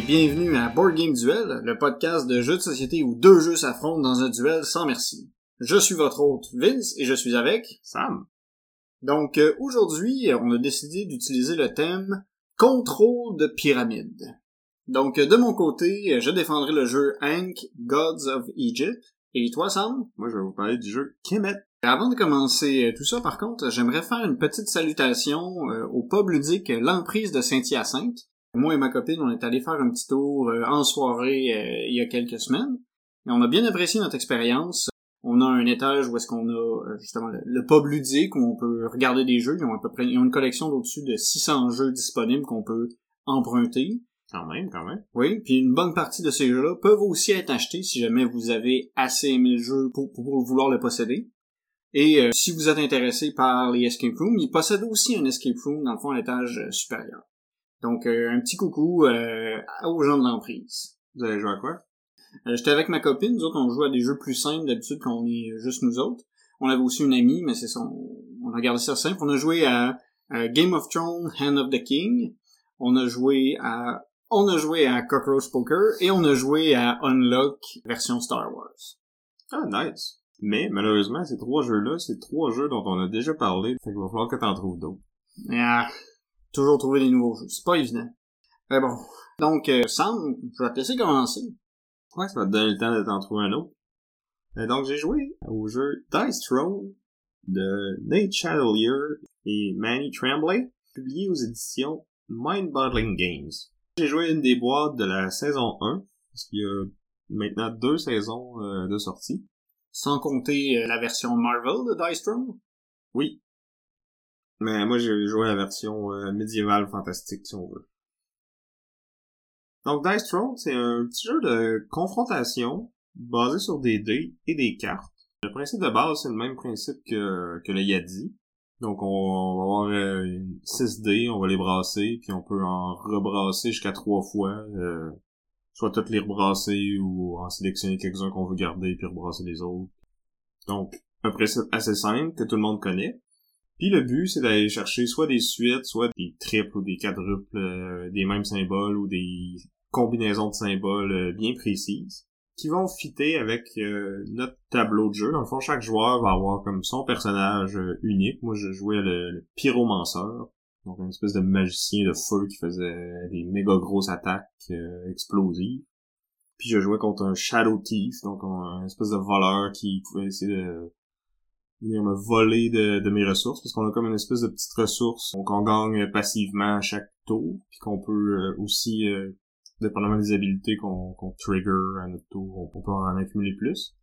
et bienvenue à Board Game Duel, le podcast de jeux de société où deux jeux s'affrontent dans un duel sans merci. Je suis votre hôte Vince et je suis avec Sam. Donc euh, aujourd'hui, on a décidé d'utiliser le thème contrôle de pyramide. Donc euh, de mon côté, je défendrai le jeu Hank Gods of Egypt. Et toi Sam? Moi, je vais vous parler du jeu Kemet. Avant de commencer euh, tout ça, par contre, j'aimerais faire une petite salutation euh, au pub ludique L'Emprise de Saint-Hyacinthe. Moi et ma copine, on est allé faire un petit tour euh, en soirée euh, il y a quelques semaines. Et on a bien apprécié notre expérience. On a un étage où est-ce qu'on a euh, justement le, le pub ludique où on peut regarder des jeux. Ils ont à peu près ils ont une collection d'au-dessus de 600 jeux disponibles qu'on peut emprunter. Quand même, quand même. Oui, puis une bonne partie de ces jeux-là peuvent aussi être achetés si jamais vous avez assez aimé le jeu pour, pour vouloir le posséder. Et euh, si vous êtes intéressé par les escape rooms, ils possèdent aussi un escape room dans le fond à l'étage supérieur. Donc euh, un petit coucou euh, aux gens de l'emprise. Vous allez jouer à quoi? Euh, J'étais avec ma copine, nous autres on joue à des jeux plus simples d'habitude quand on est juste nous autres. On avait aussi une amie, mais c'est ça, on, on a gardé ça simple. On a joué à, à Game of Thrones, Hand of the King. On a joué à on a joué à Cockroach Poker et on a joué à Unlock version Star Wars. Ah, nice. Mais, malheureusement, ces trois jeux-là, c'est trois jeux dont on a déjà parlé. Fait qu'il va falloir que t'en trouves d'autres. Ah, toujours trouver des nouveaux jeux, c'est pas évident. Mais bon, donc euh, Sam, je vais te laisser commencer. Ouais, ça va te donner le temps de t'en trouver un autre. Euh, donc, j'ai joué au jeu Dice Throne de Nate Chatelier et Manny Tremblay, publié aux éditions Mind Boggling Games. J'ai joué une des boîtes de la saison 1, parce qu'il y a maintenant deux saisons euh, de sortie. Sans compter euh, la version Marvel de Dice Throne. Oui. Mais moi, j'ai joué la version euh, médiévale fantastique, si on veut. Donc, Dice Throne, c'est un petit jeu de confrontation basé sur des dés et des cartes. Le principe de base, c'est le même principe que, que le Yadi. Donc, on, va avoir euh, 6 dés, on va les brasser, puis on peut en rebrasser jusqu'à trois fois. euh, soit toutes les rebrasser ou en sélectionner quelques-uns qu'on veut garder puis rebrasser les autres. Donc, un principe assez simple que tout le monde connaît. Puis le but, c'est d'aller chercher soit des suites, soit des triples ou des quadruples, euh, des mêmes symboles ou des combinaisons de symboles euh, bien précises qui vont fitter avec euh, notre tableau de jeu. Dans le fond, chaque joueur va avoir comme son personnage unique. Moi, je jouais le, le pyromanceur, donc une espèce de magicien de feu qui faisait des méga grosses attaques explosives. Puis je jouais contre un Shadow Thief, donc espèce de voleur qui pouvait essayer de venir me voler de, de mes ressources, parce qu'on a comme une espèce de petite ressource donc on gagne passivement à chaque tour, puis qu'on peut euh, aussi, euh, dépendamment des habilités qu'on qu'on trigger à notre tour, on, peut en accumuler plus.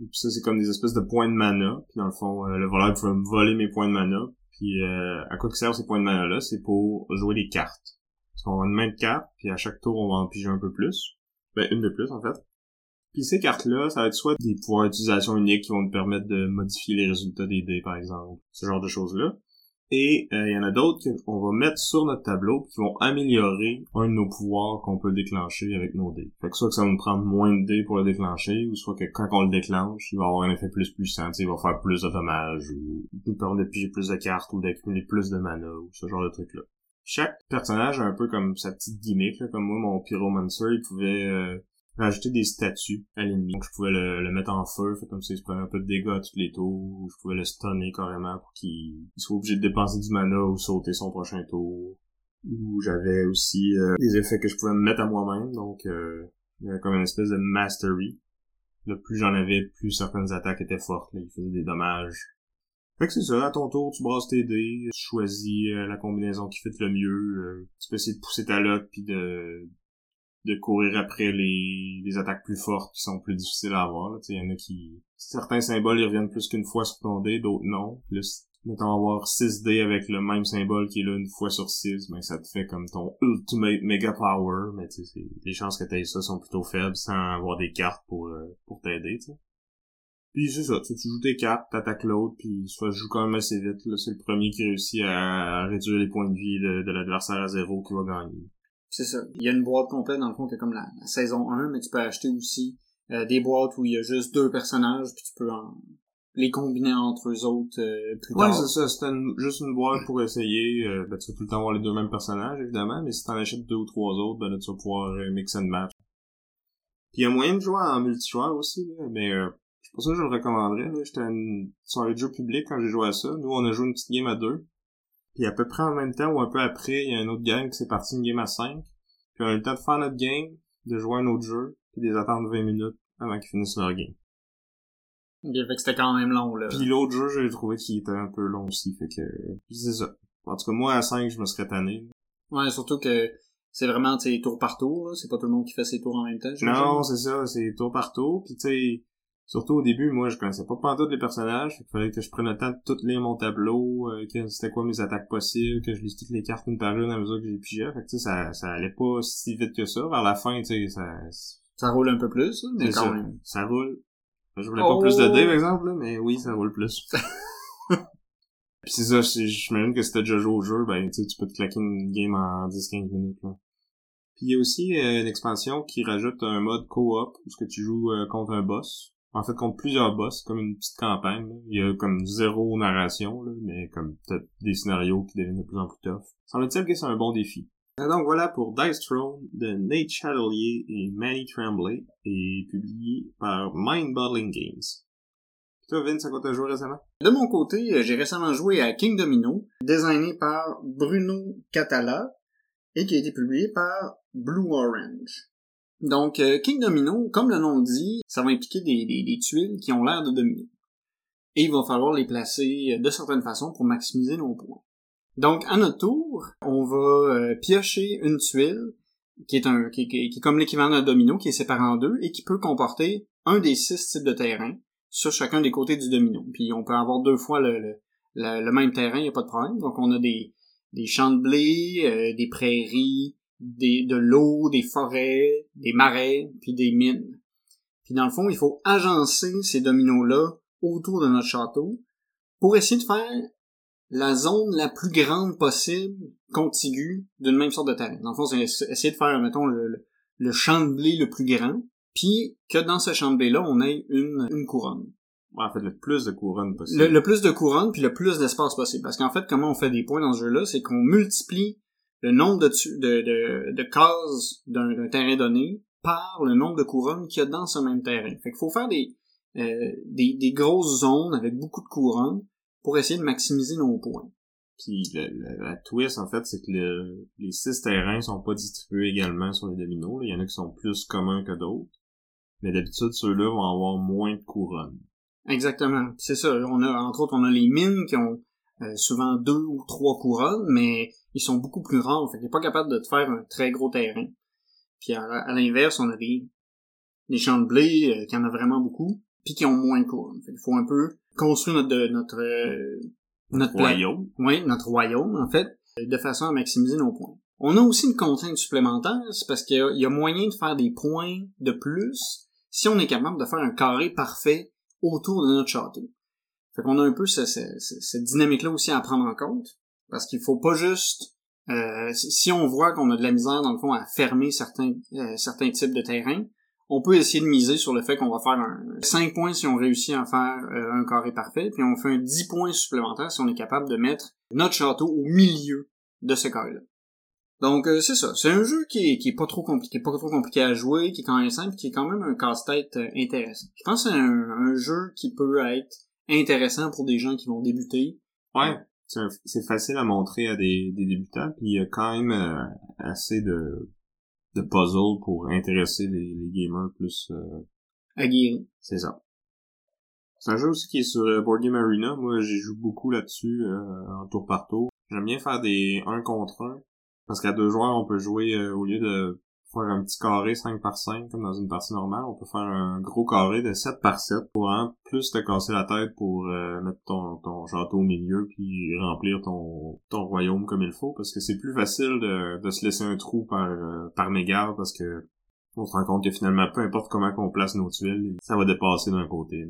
Et ça, c'est comme des espèces de points de mana, puis dans le fond, euh, le voleur pouvait me voler mes points de mana, puis euh, à quoi que servent ces points de mana-là? C'est pour jouer des cartes. Parce qu'on a une main de cartes, puis à chaque tour, on va en piger un peu plus. Ben, une de plus, en fait. Puis ces cartes-là, ça va être soit des pouvoirs d'utilisation uniques qui vont nous permettre de modifier les résultats des dés, par exemple. Ce genre de choses-là. Et euh, il y en a d'autres qu'on va mettre sur notre tableau qui vont améliorer un de nos pouvoirs qu'on peut déclencher avec nos dés. Fait que soit que ça va nous prendre moins de dés pour le déclencher, ou soit que quand on le déclenche, il va avoir un effet plus puissant, il va faire plus de dommages, ou nous permettre de piger plus de cartes, ou d'accumuler plus de mana, ou ce genre de trucs-là. Chaque personnage a un peu comme sa petite gimmick, là. comme moi, mon Pyromancer, il pouvait euh, rajouter des statues à l'ennemi. Donc je pouvais le, le mettre en feu, fait comme ça il se prenait un peu de dégâts à tous les tours, ou je pouvais le stunner carrément pour qu'il il soit obligé de dépenser du mana ou sauter son prochain tour. Ou j'avais aussi euh, des effets que je pouvais me mettre à moi-même, donc euh, comme une espèce de mastery. Là, plus j'en avais, plus certaines attaques étaient fortes, là, il faisait des dommages. Fait que c'est ça, à ton tour, tu brasses tes dés, tu choisis euh, la combinaison qui fit le mieux, euh, tu peux essayer de pousser ta lotte puis de de courir après les, les attaques plus fortes qui sont plus difficiles à avoir. Il y en a qui... Certains symboles, ils reviennent plus qu'une fois sur ton dé, d'autres non. Plus, mettons avoir 6 dés avec le même symbole qui est là une fois sur 6, ben ça te fait comme ton ultimate mega power, mais tu sais, les chances que t'aies ça sont plutôt faibles sans avoir des cartes pour, euh, pour t'aider, sais. Puis c'est ça, tu, joues tes cartes, t'attaques l'autre, puis soit je joue quand même assez vite. Là, c'est le premier qui réussit à, réduire les points de vie de, l'adversaire à zéro qui va gagner. C'est ça. Il y a une boîte complète dans le fond qui est comme la, saison 1, mais tu peux acheter aussi euh, des boîtes où il y a juste deux personnages, puis tu peux les combiner entre eux autres euh, plus tard. Ouais, c'est ça. C'est juste une boîte pour essayer. Euh, ben, tu vas tout le temps avoir les deux mêmes personnages, évidemment, mais si t'en achètes deux ou trois autres, ben là, tu vas pouvoir mix and match. Puis il y a moyen de jouer en multijoueur aussi, là, mais pour ça que je le recommanderais. J'étais une soirée de jeu public quand j'ai joué à ça. Nous, on a joué une petite game à deux. Puis à peu près en même temps ou un peu après, il y a un autre gang qui s'est parti une game à cinq. Puis on a eu le temps de faire notre game, de jouer un autre jeu, puis de les attendre 20 minutes avant qu'ils finissent leur game. Ok, fait que c'était quand même long, là. Puis l'autre jeu, j'ai trouvé qu'il était un peu long aussi, fait que... c'est ça. En tout cas, moi, à 5, je me serais tanné. Ouais, surtout que c'est vraiment, tu tour par tour, là. C'est pas tout le monde qui fait ses tours en même temps, Non, c'est ça, c'est tour par tour. Puis tu sais, Surtout au début, moi, je connaissais pas pantoute les personnages. Il fallait que je prenne le temps de tout lire mon tableau, euh, que c'était quoi mes attaques possibles, que je lise toutes les cartes une par une à mesure que j'ai pigé. Fait que, ça, ça allait pas si vite que ça. Vers la fin, tu sais, ça... Ça roule un peu plus, mais quand ça, même. Ça roule. Je voulais pas plus de dés, par exemple, mais oui, ça roule plus. Puis c'est ça, j'imagine que si t'as déjà joué au jeu, ben, tu tu peux te claquer une game en 10-15 minutes, là. Puis il y a aussi euh, une expansion qui rajoute un mode co-op, où ce que tu joues euh, contre un boss en fait contre plusieurs boss, comme une petite campagne. Il y a comme zéro narration, mais comme peut-être des scénarios qui deviennent de plus en plus tough. Semble-t-il que c'est un bon défi. Et donc voilà pour Dice Throne de Nate Chatelier et Manny Tremblay et publié par Mind Bottling Games. toi, Vince, à quoi t'as joué récemment? De mon côté, euh, j'ai récemment joué à King Domino, designé par Bruno Catala et qui a été publié par Blue Orange. Donc, euh, King Domino, comme le nom le dit, ça va impliquer des, des, tuiles qui ont l'air de dominer. Et il va falloir les placer de certaines façons pour maximiser nos points. Donc, à notre tour, on va euh, piocher une tuile qui est un qui, est comme l'équivalent d'un domino qui est séparé en deux et qui peut comporter un des six types de terrain sur chacun des côtés du domino. Puis on peut avoir deux fois le, même terrain, il n'y a pas de problème. Donc on a des, des champs de blé, euh, des prairies, des, de l'eau, des forêts, des marais, puis des mines. Puis dans le fond, il faut agencer ces dominos-là autour de notre château pour essayer de faire la zone la plus grande possible contiguë d'une même sorte de terrain. Dans le fond, c'est essayer de faire, mettons, le, le, champ de blé le plus grand, puis que dans ce champ de blé-là, on ait une, une couronne. Ouais, en fait, le plus de couronnes possible. Le, le plus de couronnes, puis le plus d'espace possible. Parce qu'en fait, comment on fait des points dans ce jeu-là, c'est qu'on multiplie le nombre de, de, de, de cases d'un terrain donné par le nombre de couronnes qu'il y a dans ce même terrain. Fait qu'il faut faire des, euh, des, des, grosses zones avec beaucoup de couronnes pour essayer de maximiser nos points. Puis la twist, en fait, c'est que les six terrains sont pas distribués également sur les dominos. Il y en a qui sont plus communs que d'autres. Mais d'habitude, ceux-là vont avoir moins de couronnes. Exactement. C'est ça. On a, entre autres, on a les mines qui ont euh, souvent deux ou trois couronnes, mais ils sont beaucoup plus rares, fait n'est pas capable de te faire un très gros terrain. Puis à, l'inverse, on a des, des champs de blé euh, qui en a vraiment beaucoup, puis qui ont moins de couronnes. Fait qu'il faut un peu construire notre notre euh, notre, royaume. Oui, notre royaume en fait, de façon à maximiser nos points. On a aussi une contrainte supplémentaire, c'est parce qu'il y, a moyen de faire des points de plus si on est capable de faire un carré parfait autour de notre château. Fait qu'on a un peu cette dynamique-là aussi à prendre en compte. Parce qu'il faut pas juste... Euh, si on voit qu'on a de la misère, dans le fond, à fermer certains, euh, certains types de terrains, on peut essayer de miser sur le fait qu'on va faire un 5 points si on réussit à faire euh, un carré parfait, puis on fait un 10 points supplémentaires si on est capable de mettre notre château au milieu de ce carré-là. Donc c'est ça, c'est un jeu qui est, qui est pas trop compliqué, pas trop compliqué à jouer, qui est quand même simple, qui est quand même un casse-tête intéressant. Je pense que c'est un, un, jeu qui peut être intéressant pour des gens qui vont débuter. Ouais, c'est facile à montrer à des, des débutants, puis il y a quand même euh, assez de, de puzzles pour intéresser les, les gamers plus euh, aguerris. C'est ça. C'est un jeu aussi qui est sur euh, Board Game Arena. Moi, j'y joue beaucoup là-dessus, euh, en tour par tour. J'aime bien faire des 1 contre 1, parce qu'à deux joueurs, on peut jouer, au lieu de faire un petit carré 5 par 5 comme dans une partie normale. On peut faire un gros carré de 7 par 7 pour en plus te casser la tête pour euh, mettre ton, ton château au milieu puis remplir ton, ton royaume comme il faut parce que c'est plus facile de, de se laisser un trou par, euh, par mégarde parce que on se rend compte que finalement peu importe comment qu'on place nos tuiles, ça va dépasser d'un côté.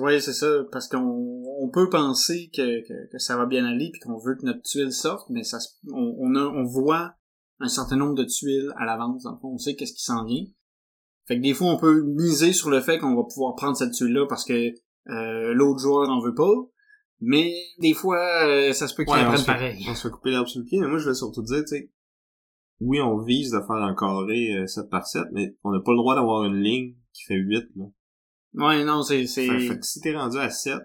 Oui, c'est ça, parce qu'on on peut penser que, que, que, ça va bien aller puis qu'on veut que notre tuile sorte, mais ça on, on, a, on voit un certain nombre de tuiles à l'avance, dans le fond, on sait qu'est-ce qui s'en vient. Fait que des fois, on peut miser sur le fait qu'on va pouvoir prendre cette tuile-là parce que euh, l'autre joueur n'en veut pas, mais des fois, euh, ça se peut qu'il Ouais, en on prenne se fait- pareil. On se fait couper l'herbe sur le pied, mais moi je vais surtout dire, tu sais, oui, on vise de faire un carré euh, 7 par 7, mais on n'a pas le droit d'avoir une ligne qui fait 8, là. Ouais, non, c'est... c'est... Fait, fait que si t'es rendu à 7,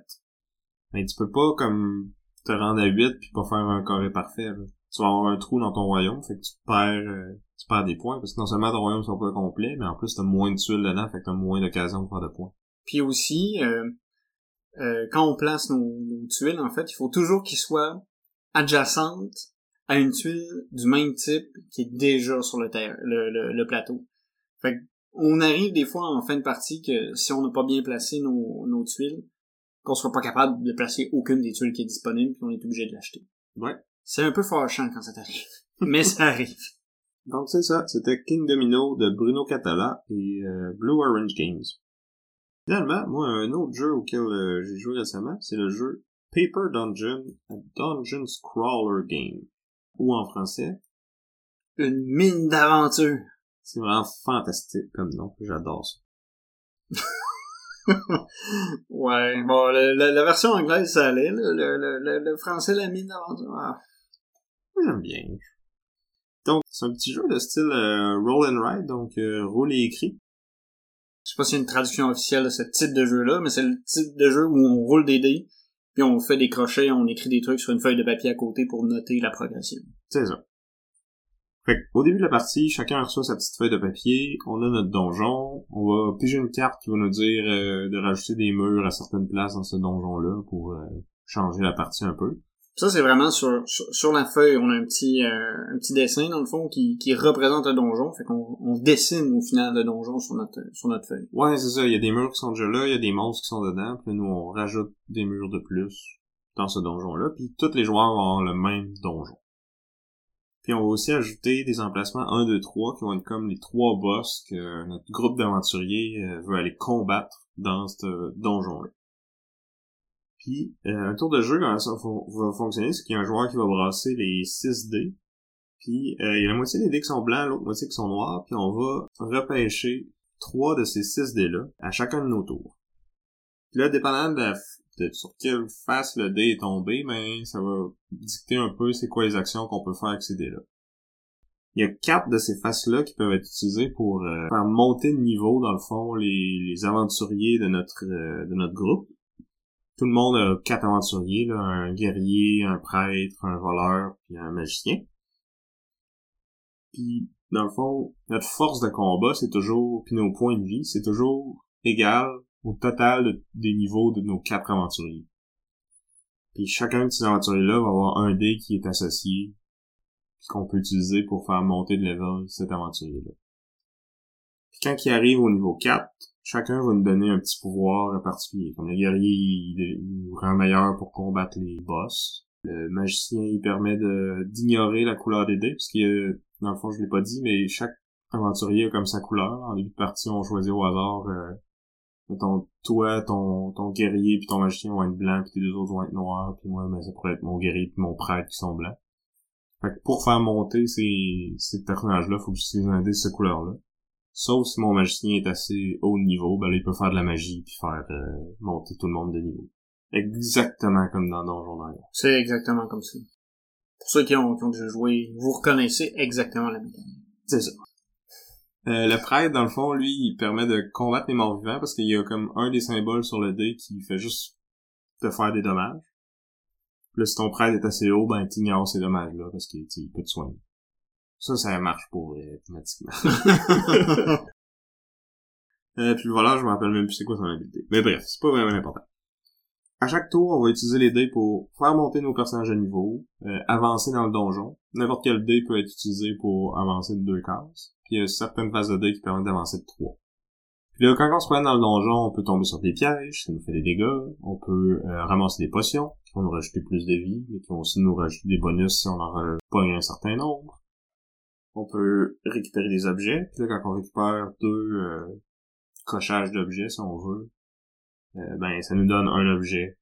ben tu peux pas comme te rendre à 8 puis pas faire un carré parfait. là. Tu vas avoir un trou dans ton royaume, fait que tu perds euh, tu perds des points, parce que non seulement ton royaume sera pas complet, mais en plus t'as moins de tuiles dedans, fait que t'as moins d'occasion de faire de points. Puis aussi, euh, euh, quand on place nos, nos tuiles, en fait, il faut toujours qu'ils soient adjacentes à une tuile du même type qui est déjà sur le, terre, le, le, le plateau. Fait que on arrive des fois en fin de partie que si on n'a pas bien placé nos, nos tuiles, qu'on soit pas capable de placer aucune des tuiles qui est disponible, puis on est obligé de l'acheter. Ouais. C'est un peu fâchant quand ça t'arrive. Mais ça arrive. Donc c'est ça, c'était King Domino de Bruno Catala et euh, Blue Orange Games. Finalement, moi, un autre jeu auquel euh, j'ai joué récemment, c'est le jeu Paper Dungeon, a Dungeon Scrawler Game. Ou en français, Une mine d'aventure. c'est vraiment fantastique comme nom, j'adore ça. Ouais, bon, le- le- la version anglaise, ça allait. là. Le, le, le, le français, la mine d'aventure. ah. Donc, c'est un petit jeu de style euh, roll and ride, donc euh, roule et écrit. Je sais pas y a une traduction officielle de ce type de jeu-là, mais c'est le type de jeu où on roule des dés, puis on fait des crochets, on écrit des trucs sur une feuille de papier à côté pour noter la progression. C'est ça. Au début de la partie, chacun reçoit sa petite feuille de papier, on a notre donjon, on va piger une carte qui va nous dire euh, de rajouter des murs à certaines places dans ce donjon-là pour changer la partie un peu. Ça, c'est vraiment sur, sur, sur la feuille, on a un petit, euh, un petit dessin, dans le fond, qui, qui représente un donjon, fait qu'on on dessine au final le donjon sur notre, sur notre feuille. Ouais, c'est ça, il y a des murs qui sont déjà là, il y a des monstres qui sont dedans, puis nous on rajoute des murs de plus dans ce donjon-là, puis tous les joueurs vont avoir le même donjon. Puis on va aussi ajouter des emplacements 1, 2, 3 qui vont être comme les trois boss que notre groupe d'aventuriers euh, veut aller combattre dans ce donjon-là. Puis euh, un tour de jeu, ça va fonctionner, c'est qu'il y a un joueur qui va brasser les 6 dés, puis euh, il y a la moitié des dés qui sont blancs, l'autre moitié qui sont noirs, puis on va repêcher trois de ces 6 dés-là à chacun de nos tours. Puis là, dépendant de, de sur quelle face le dé est tombé, ben ça va dicter un peu c'est quoi les actions qu'on peut faire avec ces dés-là. Il y a quatre de ces faces-là qui peuvent être utilisées pour euh, faire monter de niveau, dans le fond, les, les aventuriers de notre euh, de notre groupe. Tout le monde a quatre aventuriers, là, un guerrier, un prêtre, un voleur, puis un magicien. Puis, dans le fond, notre force de combat, c'est toujours, puis nos points de vie, c'est toujours égal au total de- des niveaux de nos quatre aventuriers. Puis chacun de ces aventuriers-là va avoir un dé qui est associé, puis qu'on peut utiliser pour faire monter de level cet aventurier-là. Puis quand il arrive au niveau 4, chacun va nous donner un petit pouvoir particulier. Comme le guerrier, il, nous rend meilleur pour combattre les boss. Le magicien, il permet d'ignorer la couleur des dés, parce que, dans le fond, je l'ai pas dit, mais chaque aventurier a comme sa couleur. En début de partie, on choisit au hasard, euh, mettons, toi, ton, ton guerrier puis ton magicien vont être blancs, puis tes deux autres vont être noirs, puis moi, ben, ça pourrait être mon guerrier puis mon prêtre qui sont blancs. Fait que pour faire monter ces, ces personnages-là, faut que j'utilise un dé de cette couleur-là. Sauf si mon magicien est assez haut niveau, ben là, il peut faire de la magie puis faire euh, monter tout le monde de niveau. Exactement comme dans Donjon Dragon. C'est exactement comme ça. Pour ceux qui ont, qui ont déjà joué, vous reconnaissez exactement la mécanique. C'est ça. Euh, le prêtre, dans le fond, lui, il permet de combattre les morts vivants parce qu'il y a comme un des symboles sur le dé qui fait juste te faire des dommages. Puis là, si ton prêtre est assez haut, ben t'ignores ces dommages-là parce qu'il peut te soigner. Ça, ça marche pour vrai, automatiquement. euh, puis voleur, je me rappelle même plus c'est quoi son habilité. Mais bref, c'est pas vraiment important. À chaque tour, on va utiliser les dés pour faire monter nos personnages de niveau, euh, avancer dans le donjon. N'importe quel dé peut être utilisé pour avancer de deux cases. Puis il y a certaines phases de dés qui permettent d'avancer de trois. Puis là, quand on se promène dans le donjon, on peut tomber sur des pièges, ça nous fait des dégâts. On peut euh, ramasser des potions, qui vont nous rajouter plus de vie, mais qui vont aussi nous rajouter des bonus si on en pas un certain nombre. On peut récupérer des objets. Puis là, quand on récupère deux euh, cochages d'objets, si on veut, euh, ben ça nous donne un objet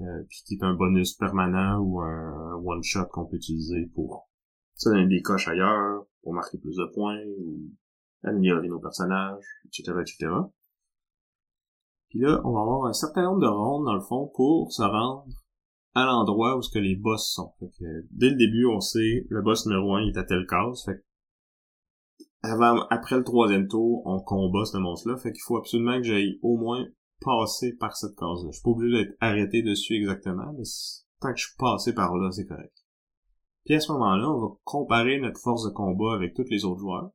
euh, puis qui est un bonus permanent ou un one shot qu'on peut utiliser pour ça donner des coches ailleurs pour marquer plus de points ou améliorer nos personnages etc etc puis là on va avoir un certain nombre de rondes dans le fond pour se rendre à l'endroit où ce que les boss sont. Fait que, dès le début, on sait le boss numéro 1 il est à telle case. Fait avant, après le troisième tour, on combat ce monstre-là. Fait qu'il faut absolument que j'aille au moins passer par cette case-là. Je suis pas obligé d'être arrêté dessus exactement, mais tant que je suis passé par là, c'est correct. Puis à ce moment-là, on va comparer notre force de combat avec tous les autres joueurs.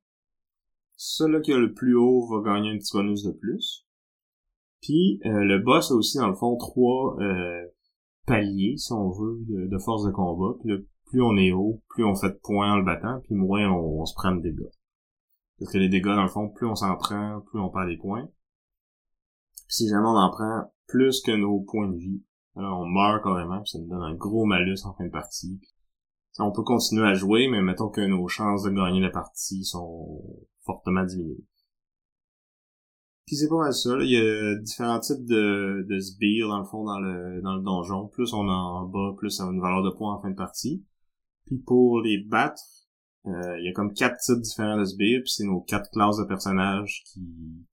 Celui qui a le plus haut va gagner un petit bonus de plus. Puis euh, le boss a aussi dans le fond trois euh, palier, si on veut, de, force de combat. Puis plus on est haut, plus on fait de points en le battant, puis moins on, se prend de dégâts. Parce que les dégâts, dans le fond, plus on s'en prend, plus on perd des points. Si jamais on en prend plus que nos points de vie, alors on meurt carrément, puis ça nous donne un gros malus en fin de partie. on peut continuer à jouer, mais mettons que nos chances de gagner la partie sont fortement diminuées. Puis c'est pas mal ça. Il y a différents types de, sbires, dans le fond, dans le, dans le donjon. Plus on en bas, plus ça a une valeur de points en fin de partie. Puis pour les battre, il y a comme quatre types différents de sbires, puis c'est nos quatre classes de personnages qui,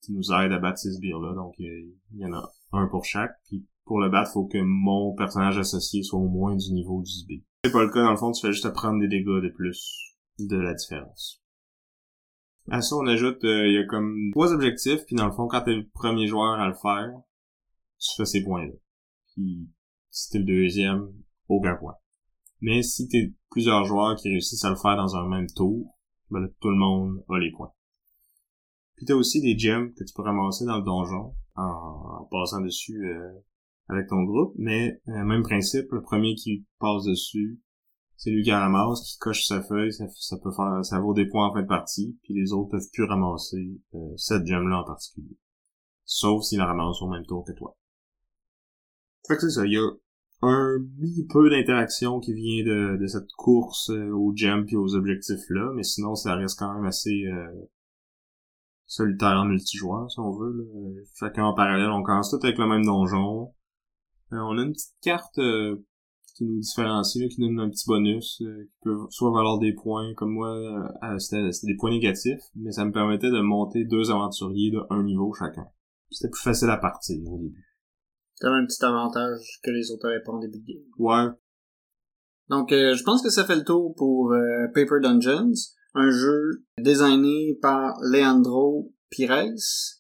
qui nous aident à battre ces sbires-là. Donc il y en a un pour chaque. Puis pour le battre, faut que mon personnage associé soit au moins du niveau du sbire. C'est pas le cas, dans le fond, tu fais juste prendre des dégâts de plus de la différence. À ça, on ajoute, euh, il y a comme trois objectifs, puis dans le fond, quand t'es le premier joueur à le faire, tu fais ces points-là. Puis, si t'es le deuxième, aucun point. Mais si t'es plusieurs joueurs qui réussissent à le faire dans un même tour, ben là, tout le monde a les points. Puis t'as aussi des gems que tu peux ramasser dans le donjon en, passant dessus euh, avec ton groupe, mais euh, même principe, le premier qui passe dessus c'est lui qui ramasse, qui coche sa feuille, ça, peut faire, ça vaut des points en fin de partie, puis les autres peuvent plus ramasser euh, cette gemme-là en particulier. Sauf s'il la ramasse au même tour que toi. Fait que c'est ça, il y a un mi-peu d'interaction qui vient de, cette course euh, aux gems puis aux objectifs-là, mais sinon ça reste quand même assez euh, solitaire en multijoueur, si on veut. Là. Chacun en parallèle, on commence tout avec le même donjon. on a une petite carte qui nous différencie, qui nous donne un petit bonus, euh, qui peut soit valoir des points, comme moi, euh, c'était des points négatifs, mais ça me permettait de monter deux aventuriers de un niveau chacun. C'était plus facile à partir au début. T'avais un petit avantage que les autres avaient pas en début de game. Ouais. Donc, euh, je pense que ça fait le tour pour Paper Dungeons, un jeu designé par Leandro Pires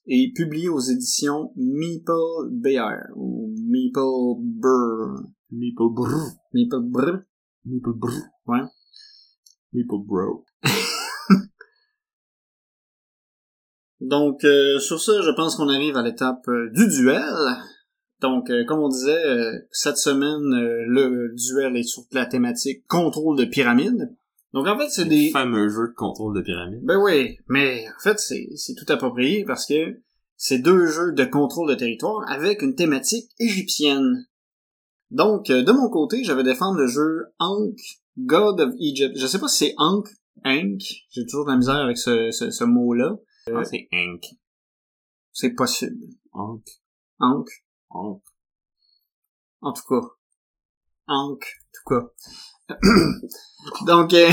et publié aux éditions Meeple Bear ou Meeple Burr. Meeple Brr. Meeple Brr. Meeple Brr. Ouais. Meeple Bro. Donc, euh, sur ça, je pense qu'on arrive à l'étape euh, du duel. Donc, euh, comme on disait, cette semaine, le duel est sur la thématique contrôle de pyramide. Donc, en fait, c'est des... fameux jeux de contrôle de pyramide. Ben oui, mais en fait, c'est, c'est tout approprié parce que c'est deux jeux de contrôle de territoire avec une thématique égyptienne. Donc, euh, de mon côté, j'avais défendre le jeu Ankh, God of Egypt. Je sais pas si c'est Ankh, Ankh. J'ai toujours de la misère avec ce, ce, ce mot-là. Ah, c'est Ankh. C'est possible. Ankh. Ankh. Ankh. En tout cas. Ankh, en tout cas. Donc, euh...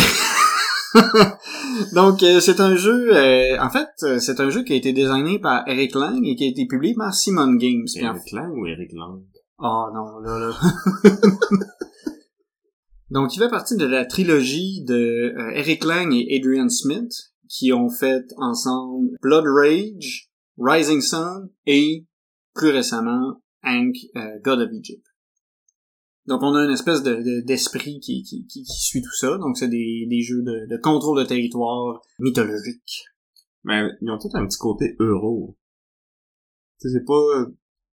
Donc, euh, c'est un jeu... Euh, en fait, c'est un jeu qui a été designé par Eric Lang et qui a été publié par Simon Games. Eric Lang ou Eric Lang? Oh non, là, là. Donc, il fait partie de la trilogie de euh, Eric Lang et Adrian Smith, qui ont fait ensemble Blood Rage, Rising Sun et, plus récemment, Hank, euh, God of Egypt. Donc, on a une espèce de, d'esprit qui, qui, qui, suit tout ça. Donc, c'est des, des jeux de, de contrôle de territoire mythologique. Mais ils ont tout un petit côté euro. Tu sais, c'est pas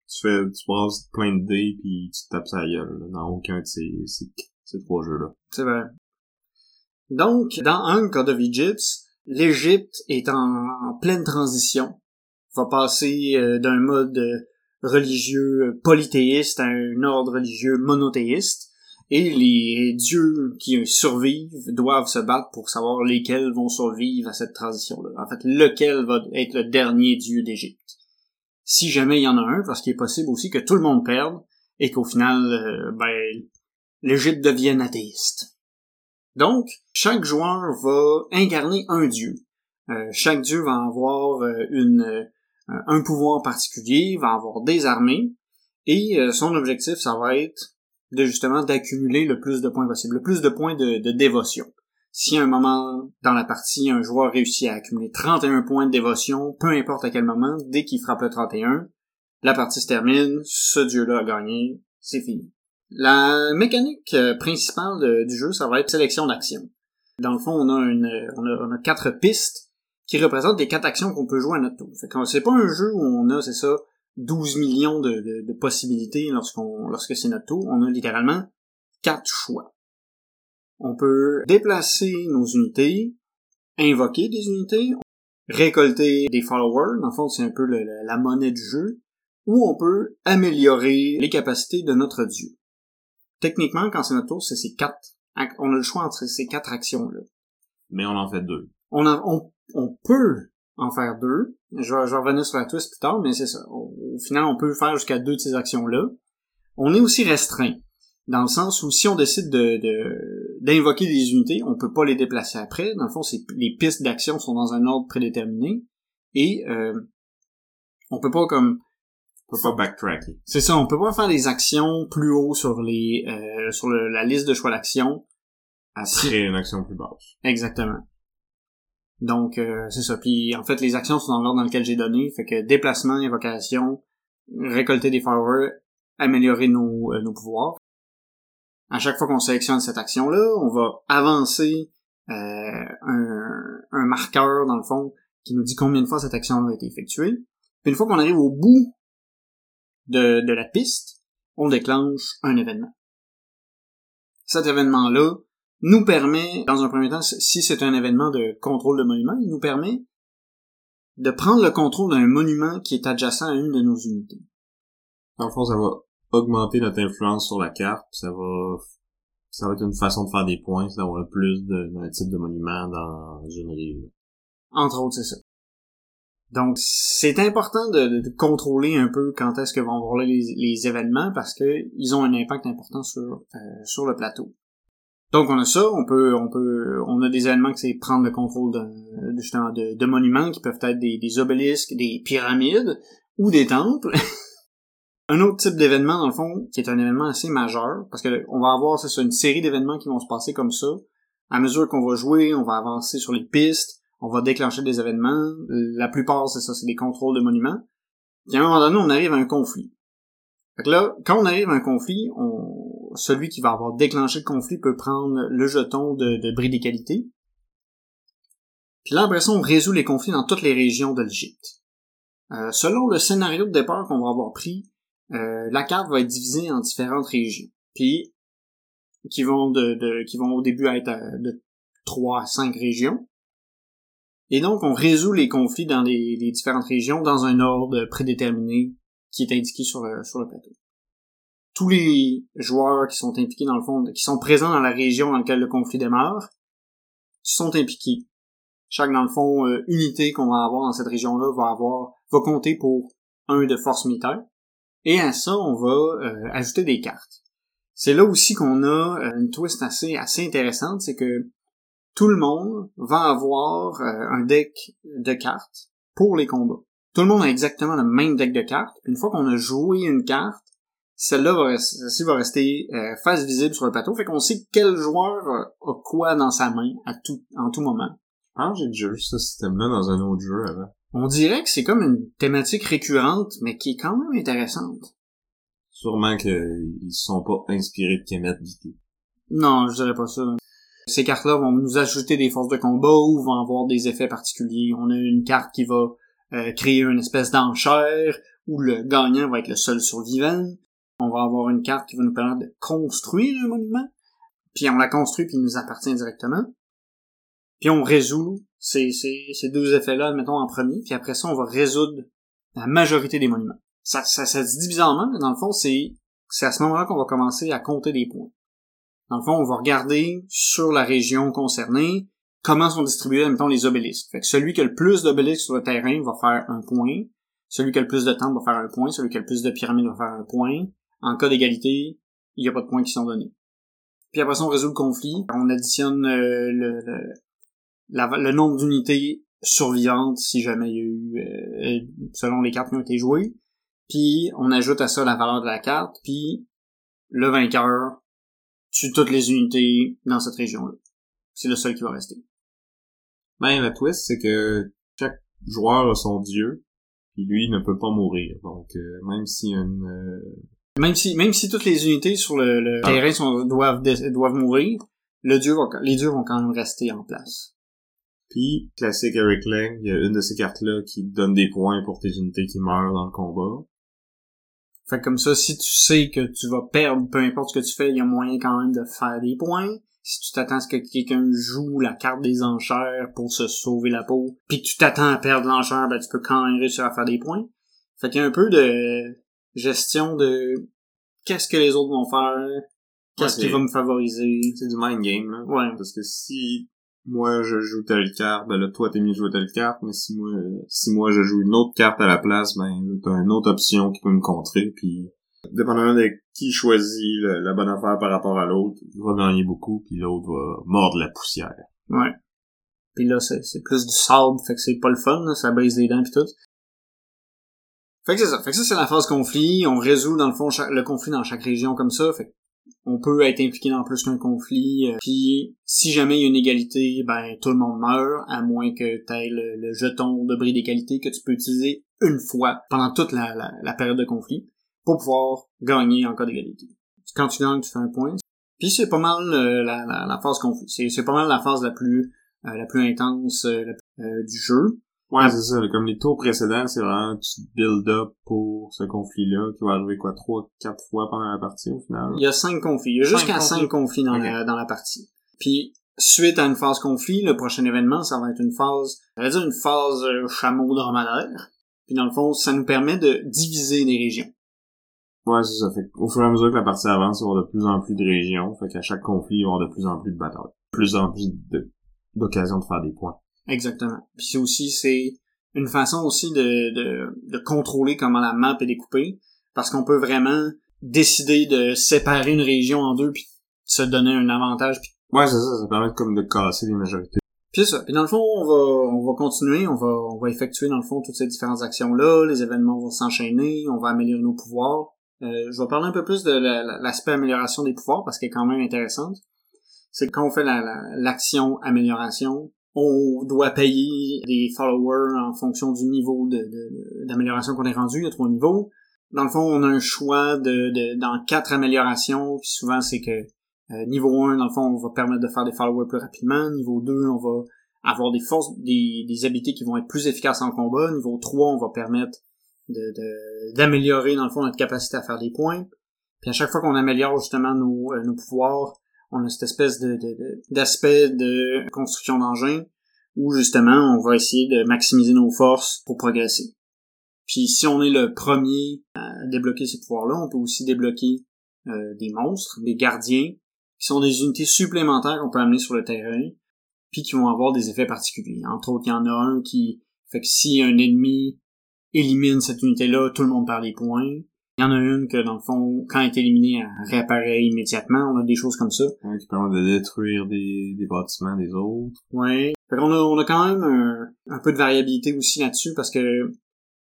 tu fais, tu passes plein de dés puis tu tapes sa gueule, dans aucun de ces, ces, trois jeux-là. C'est vrai. Donc, dans un God of Egypt, l'Égypte est en, pleine transition. va passer euh, d'un mode religieux polythéiste à un ordre religieux monothéiste. Et les dieux qui survivent doivent se battre pour savoir lesquels vont survivre à cette transition-là. En fait, lequel va être le dernier dieu d'Égypte. si jamais il y en a un, parce qu'il est possible aussi que tout le monde perde et qu'au final, euh, ben, l'Égypte devienne athéiste. Donc, chaque joueur va incarner un dieu. Euh, chaque dieu va avoir euh, une, un pouvoir particulier, va avoir des armées, et son objectif, ça va être de justement d'accumuler le plus de points possible, le plus de points de, dévotion. Si à un moment dans la partie, un joueur réussit à accumuler 31 points de dévotion, peu importe à quel moment, dès qu'il frappe le 31, la partie se termine, ce dieu-là a gagné, c'est fini. La mécanique euh, principale du jeu, ça va être sélection d'actions. Dans le fond, on a, une, on a quatre pistes qui représentent les quatre actions qu'on peut jouer à notre tour. Fait que c'est pas un jeu où on a, c'est ça, 12 millions de, de, de possibilités lorsqu'on lorsque c'est notre tour. On a littéralement quatre choix. On peut déplacer nos unités, invoquer des unités, récolter des followers, dans le fond c'est un peu la monnaie du jeu, ou on peut améliorer les capacités de notre dieu. Techniquement, quand c'est notre tour, c'est ces quatre, on a le choix entre ces quatre actions-là. Mais on en fait deux. On, on, on peut en faire deux. Je vais, je vais revenir sur la twist plus tard, mais c'est ça. Au, au final, on peut faire jusqu'à deux de ces actions-là. On est aussi restreint dans le sens où si on décide de d'invoquer des unités, on peut pas les déplacer après. Dans le fond, c'est les pistes d'action sont dans un ordre prédéterminé et euh, on peut pas comme on peut pas backtracker. C'est ça, on peut pas faire des actions plus haut sur les euh, sur la liste de choix d'action après une action plus basse. Exactement. Donc euh, c'est ça. Puis en fait, les actions sont dans l'ordre dans lequel j'ai donné, fait que déplacement, invocation, récolter des followers, améliorer nos, euh, nos pouvoirs à chaque fois qu'on sélectionne cette action-là, on va avancer euh, un, un, marqueur, dans le fond, qui nous dit combien de fois cette action a été effectuée. Puis une fois qu'on arrive au bout de, de la piste, on déclenche un événement. Cet événement-là nous permet, dans un premier temps, si c'est un événement de contrôle de monument, il nous permet de prendre le contrôle d'un monument qui est adjacent à une de nos unités. Dans le fond, ça va augmenter notre influence sur la carte, ça va ça va être une façon de faire des points, c'est d'avoir plus d'un type de monument dans une région. Entre autres, c'est ça. Donc, c'est important de, de, contrôler un peu quand est-ce que vont avoir les, les événements parce que ils ont un impact important sur euh, sur le plateau. Donc, on a ça, on peut on peut on a des événements qui c'est prendre le contrôle de, justement de, de, monuments qui peuvent être des, des obélisques, des pyramides ou des temples. Un autre type d'événement, dans le fond, qui est un événement assez majeur, parce que on va avoir, c'est une série d'événements qui vont se passer comme ça. À mesure qu'on va jouer, on va avancer sur les pistes, on va déclencher des événements. La plupart, c'est ça, c'est des contrôles de monuments. Puis à un moment donné, on arrive à un conflit. Fait que là, quand on arrive à un conflit, on... celui qui va avoir déclenché le conflit peut prendre le jeton de, de bris d'égalité. Puis là, après ça, on résout les conflits dans toutes les régions de l'Égypte. Euh, selon le scénario de départ qu'on va avoir pris, euh, la carte va être divisée en différentes régions. Puis qui vont de, qui vont au début être euh, de 3 à 5 régions. Et donc on résout les conflits dans les, différentes régions dans un ordre prédéterminé qui est indiqué sur le plateau. Tous les joueurs qui sont impliqués dans le fond, qui sont présents dans la région dans laquelle le conflit démarre, sont impliqués. Chaque, dans le fond, euh, unité qu'on va avoir dans cette région-là va avoir, va compter pour un de force militaire. Et à ça, on va euh, ajouter des cartes. C'est là aussi qu'on a euh, une twist assez, assez intéressante, c'est que tout le monde va avoir un deck de cartes pour les combats. Tout le monde a exactement le même deck de cartes. Une fois qu'on a joué une carte, celle-là va, rester, va rester face visible sur le plateau, fait qu'on sait quel joueur a quoi dans sa main à tout, en tout moment. Ah, j'ai déjà vu ce système-là dans un autre jeu avant. On dirait que c'est comme une thématique récurrente, mais qui est quand même intéressante. Sûrement qu'ils sont pas inspirés de Kemet du tout. Non, je dirais pas ça. Ces cartes-là vont nous ajouter des forces de combat ou vont avoir des effets particuliers. On a une carte qui va euh, créer une espèce d'enchère où le gagnant va être le seul survivant. On va avoir une carte qui va nous permettre de construire un monument. Puis on la construit puis il nous appartient directement. Puis on résout ces, ces, deux effets-là, mettons, en premier, puis après ça, on va résoudre la majorité des monuments. Ça, ça, ça se dit bizarrement, mais dans le fond, c'est, c'est à ce moment-là qu'on va commencer à compter des points. Dans le fond, on va regarder sur la région concernée comment sont distribués, mettons, les obélisques. Fait que celui qui a le plus d'obélisques sur le terrain va faire un point. celui qui a le plus de temps va faire un point, celui qui a le plus de pyramides va faire un point. En cas d'égalité, il n'y a pas de points qui sont donnés. Puis après ça, on résout le conflit. On additionne euh, le, le, le nombre d'unités survivantes si jamais il y a eu, euh, selon les cartes qui ont été jouées. Puis on ajoute à ça la valeur de la carte. Puis le vainqueur tue toutes les unités dans cette région-là. C'est le seul qui va rester. Ben, la twist, c'est que chaque joueur a son dieu, puis lui ne peut pas mourir. Donc, euh, même si une... Même si même si toutes les unités sur le, ah. terrain sont, doivent doivent mourir, le dieu va, les dieux vont quand même rester en place. Puis, classique Eric Lang, il y a une de ces cartes-là qui donne des points pour tes unités qui meurent dans le combat. Fait comme ça, si tu sais que tu vas perdre, peu importe ce que tu fais, il y a moyen quand même de faire des points. Si tu t'attends à ce que quelqu'un joue la carte des enchères pour se sauver la peau, puis que tu t'attends à perdre l'enchère, ben tu peux quand même réussir à faire des points. Fait qu'il y a un peu de gestion de qu'est-ce que les autres vont faire, qu'est-ce qui va me favoriser. C'est du mind game, là. Ouais. Parce que si moi je joue telle carte, ben là toi t'es mis de jouer telle carte, mais si moi si moi je joue une autre carte à la place, ben t'as une autre option qui peut me contrer, puis dépendamment de qui choisit la bonne affaire par rapport à l'autre, il va gagner beaucoup, puis l'autre va mordre la poussière. Ouais. Puis là c'est c'est plus du sable, fait que c'est pas le fun, là, ça brise les dents puis tout. Fait que c'est ça. Fait que ça c'est la phase conflit, on résout dans le fond le conflit dans chaque région comme ça, fait on peut être impliqué dans plus qu'un conflit. Euh, puis si jamais il y a une égalité, ben tout le monde meurt, à moins que tu aies le, jeton de bris d'égalité que tu peux utiliser une fois pendant toute la, période de conflit pour pouvoir gagner en cas d'égalité. Quand tu gagnes, tu fais un point. Puis c'est pas mal euh, la, la, phase conflit. C'est pas mal la phase la plus euh, la plus intense du jeu. Ouais, c'est ça. Comme les tours précédents, c'est vraiment tu build up pour ce conflit-là qui va arriver quoi trois, quatre fois pendant la partie au final. Il y a cinq conflits. Il y a jusqu'à cinq conflits dans, la, dans la partie. Puis suite à une phase conflit, le prochain événement, ça va être une phase, on va dire une phase euh, chameau dromadaire. Puis dans le fond, ça nous permet de diviser des régions. Ouais, c'est ça. Fait au fur et à mesure que la partie avance, il va y avoir de plus en plus de régions. Fait qu'à chaque conflit, il va y avoir de plus en plus de batailles. Plus en plus d'occasions de faire des points. Exactement. Puis c'est aussi c'est une façon aussi de, de, de contrôler comment la map est découpée parce qu'on peut vraiment décider de séparer une région en deux puis se donner un avantage. Puis... Ouais, c'est ça, ça permet comme de casser les majorités. Puis ça. Puis dans le fond, on va on va continuer, on va on va effectuer dans le fond toutes ces différentes actions là, les événements vont s'enchaîner, on va améliorer nos pouvoirs. Euh, je vais parler un peu plus de l'aspect amélioration des pouvoirs parce qu'elle est quand même intéressante. C'est quand on fait l'action amélioration, on doit payer des followers en fonction du niveau d'amélioration qu'on est rendu. Il y a trois. Dans le fond, on a un choix de, dans quatre améliorations. Puis souvent, c'est que euh, niveau 1, dans le fond, on va permettre de faire des followers plus rapidement. Niveau 2, on va avoir des forces, des, des habiletés qui vont être plus efficaces en combat. Niveau 3, on va permettre d'améliorer, dans le fond, notre capacité à faire des points. Puis à chaque fois qu'on améliore justement nos, euh, nos pouvoirs, on a cette espèce de, d'aspect de, construction d'engin où justement on va essayer de maximiser nos forces pour progresser. Puis si on est le premier à débloquer ces pouvoirs-là, on peut aussi débloquer euh, des monstres, des gardiens, qui sont des unités supplémentaires qu'on peut amener sur le terrain, puis qui vont avoir des effets particuliers. Entre autres, il y en a un qui fait que si un ennemi élimine cette unité-là, tout le monde perd des points. Il y en a une que, dans le fond, quand elle est éliminée, elle réapparaît immédiatement. On a des choses comme ça. Ouais, qui permettent de détruire des, des bâtiments des autres. Ouais. Fait qu'on a, on a quand même un, un peu de variabilité aussi là-dessus parce que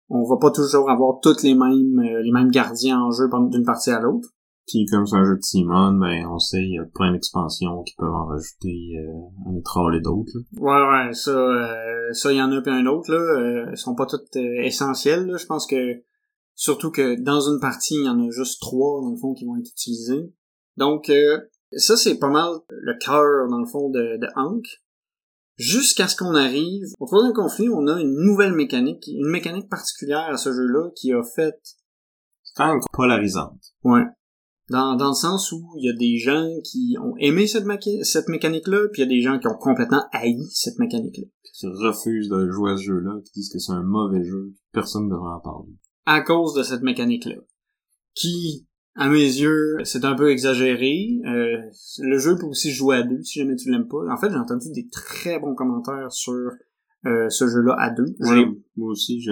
on va pas toujours avoir toutes les mêmes euh, les mêmes gardiens en jeu d'une partie à l'autre. Puis comme c'est un jeu de Simon, ben on sait il y a plein d'expansions qui peuvent en rajouter euh, un troll et d'autres. Ouais ouais, ça euh, ça il y en a puis un autre là, euh, sont pas toutes essentielles Je pense que Surtout que dans une partie, il y en a juste trois, dans le fond, qui vont être utilisés. Donc, euh, ça, c'est pas mal le cœur, dans le fond, de, de Hank. Jusqu'à ce qu'on arrive au troisième conflit, on a une nouvelle mécanique, une mécanique particulière à ce jeu-là qui a fait... Même polarisante. Ouais. Dans, dans le sens où il y a des gens qui ont aimé cette, cette mécanique-là, puis il y a des gens qui ont complètement haï cette mécanique-là. Qui refusent de jouer à ce jeu-là, qui disent que c'est un mauvais jeu, personne ne devrait en parler à cause de cette mécanique-là. Qui, à mes yeux, c'est un peu exagéré. Euh, le jeu peut aussi jouer à deux, si jamais tu l'aimes pas. En fait, j'ai entendu des très bons commentaires sur euh, ce jeu-là à deux. moi aussi, je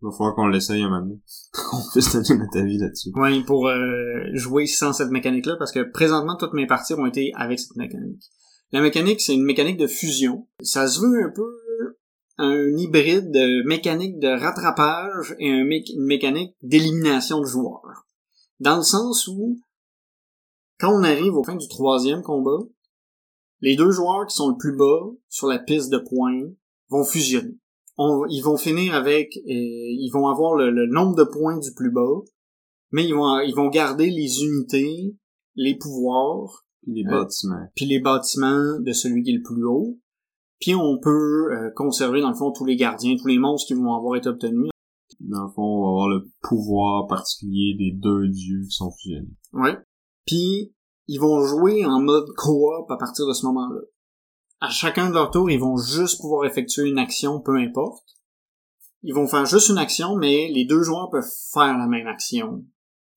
Il va falloir qu'on l'essaye un moment donné. qu'on puisse donner notre avis là-dessus. Oui, pour euh, jouer sans cette mécanique-là, parce que présentement, toutes mes parties ont été avec cette mécanique. La mécanique, c'est une mécanique de fusion. Ça se veut un peu un hybride de mécanique de rattrapage et un une mécanique d'élimination de joueurs. Dans le sens où, quand on arrive au fin du troisième combat, les deux joueurs qui sont le plus bas sur la piste de points vont fusionner. ils vont finir avec, euh, ils vont avoir le, nombre de points du plus bas, mais ils vont, ils vont garder les unités, les pouvoirs, puis les bâtiments, puis les bâtiments de celui qui est le plus haut. Puis on peut euh, conserver dans le fond tous les gardiens, tous les monstres qui vont avoir été obtenus. Dans le fond, on va avoir le pouvoir particulier des deux dieux qui sont fusionnés. Ouais. Puis ils vont jouer en mode coop à partir de ce moment-là. À chacun de leur tour, ils vont juste pouvoir effectuer une action, peu importe. Ils vont faire juste une action, mais les deux joueurs peuvent faire la même action.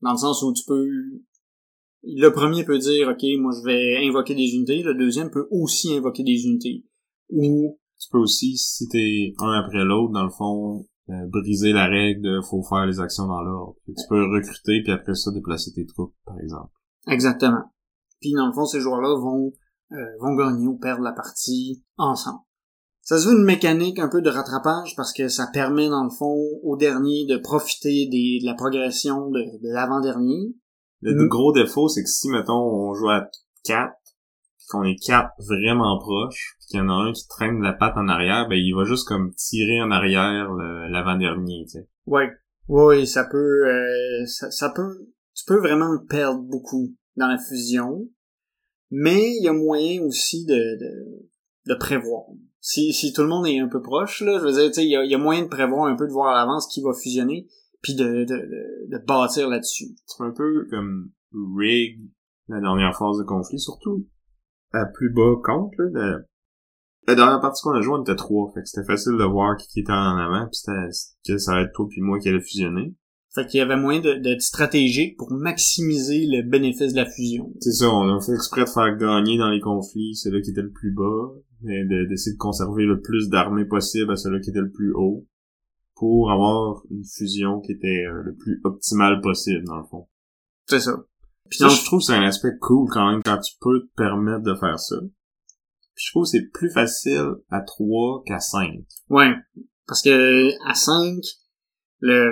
Dans le sens où tu peux... Le premier peut dire, OK, moi je vais invoquer des unités. Le deuxième peut aussi invoquer des unités. Ou tu peux aussi, si t'es un après l'autre, dans le fond, euh, briser la règle de faut faire les actions dans l'ordre. Tu peux recruter puis après ça déplacer tes troupes, par exemple. Exactement. Puis dans le fond, ces joueurs-là vont euh, vont gagner ou perdre la partie ensemble. Ça se veut une mécanique un peu de rattrapage parce que ça permet dans le fond au dernier de profiter des, de la progression de, de l'avant-dernier. Le gros défaut, c'est que si mettons on joue à 4 qu'on est quatre vraiment proches, pis qu'il y en a un qui traîne la patte en arrière, ben il va juste comme tirer en arrière l'avant-dernier, tu sais. Ouais. Oui, ça peut euh, ça, peut tu peux vraiment perdre beaucoup dans la fusion. Mais il y a moyen aussi de, de, de prévoir. Si, si tout le monde est un peu proche, là, je veux dire, tu sais, il y a, y a, moyen de prévoir un peu, de voir à l'avance qui va fusionner, puis de, de, de, de bâtir là-dessus. C'est un peu comme Rig, la dernière phase de conflit, surtout à plus bas compte, là, la, la dernière partie qu'on a joué, on était trois. Fait que c'était facile de voir qui était en avant, pis c'était, que ça allait être toi puis moi qui allait fusionner. Fait qu'il y avait moyen d'être stratégique pour maximiser le bénéfice de la fusion. C'est ça, on a fait exprès de faire gagner dans les conflits celui qui était le plus bas, et d'essayer de, conserver le plus d'armées possible à celui qui était le plus haut, pour avoir une fusion qui était euh, le plus optimale possible, dans le fond. C'est ça. Puis ça, je trouve que c'est un aspect cool quand même quand tu peux te permettre de faire ça. Puis je trouve que c'est plus facile à 3 qu'à 5. Ouais. Parce que à 5, le,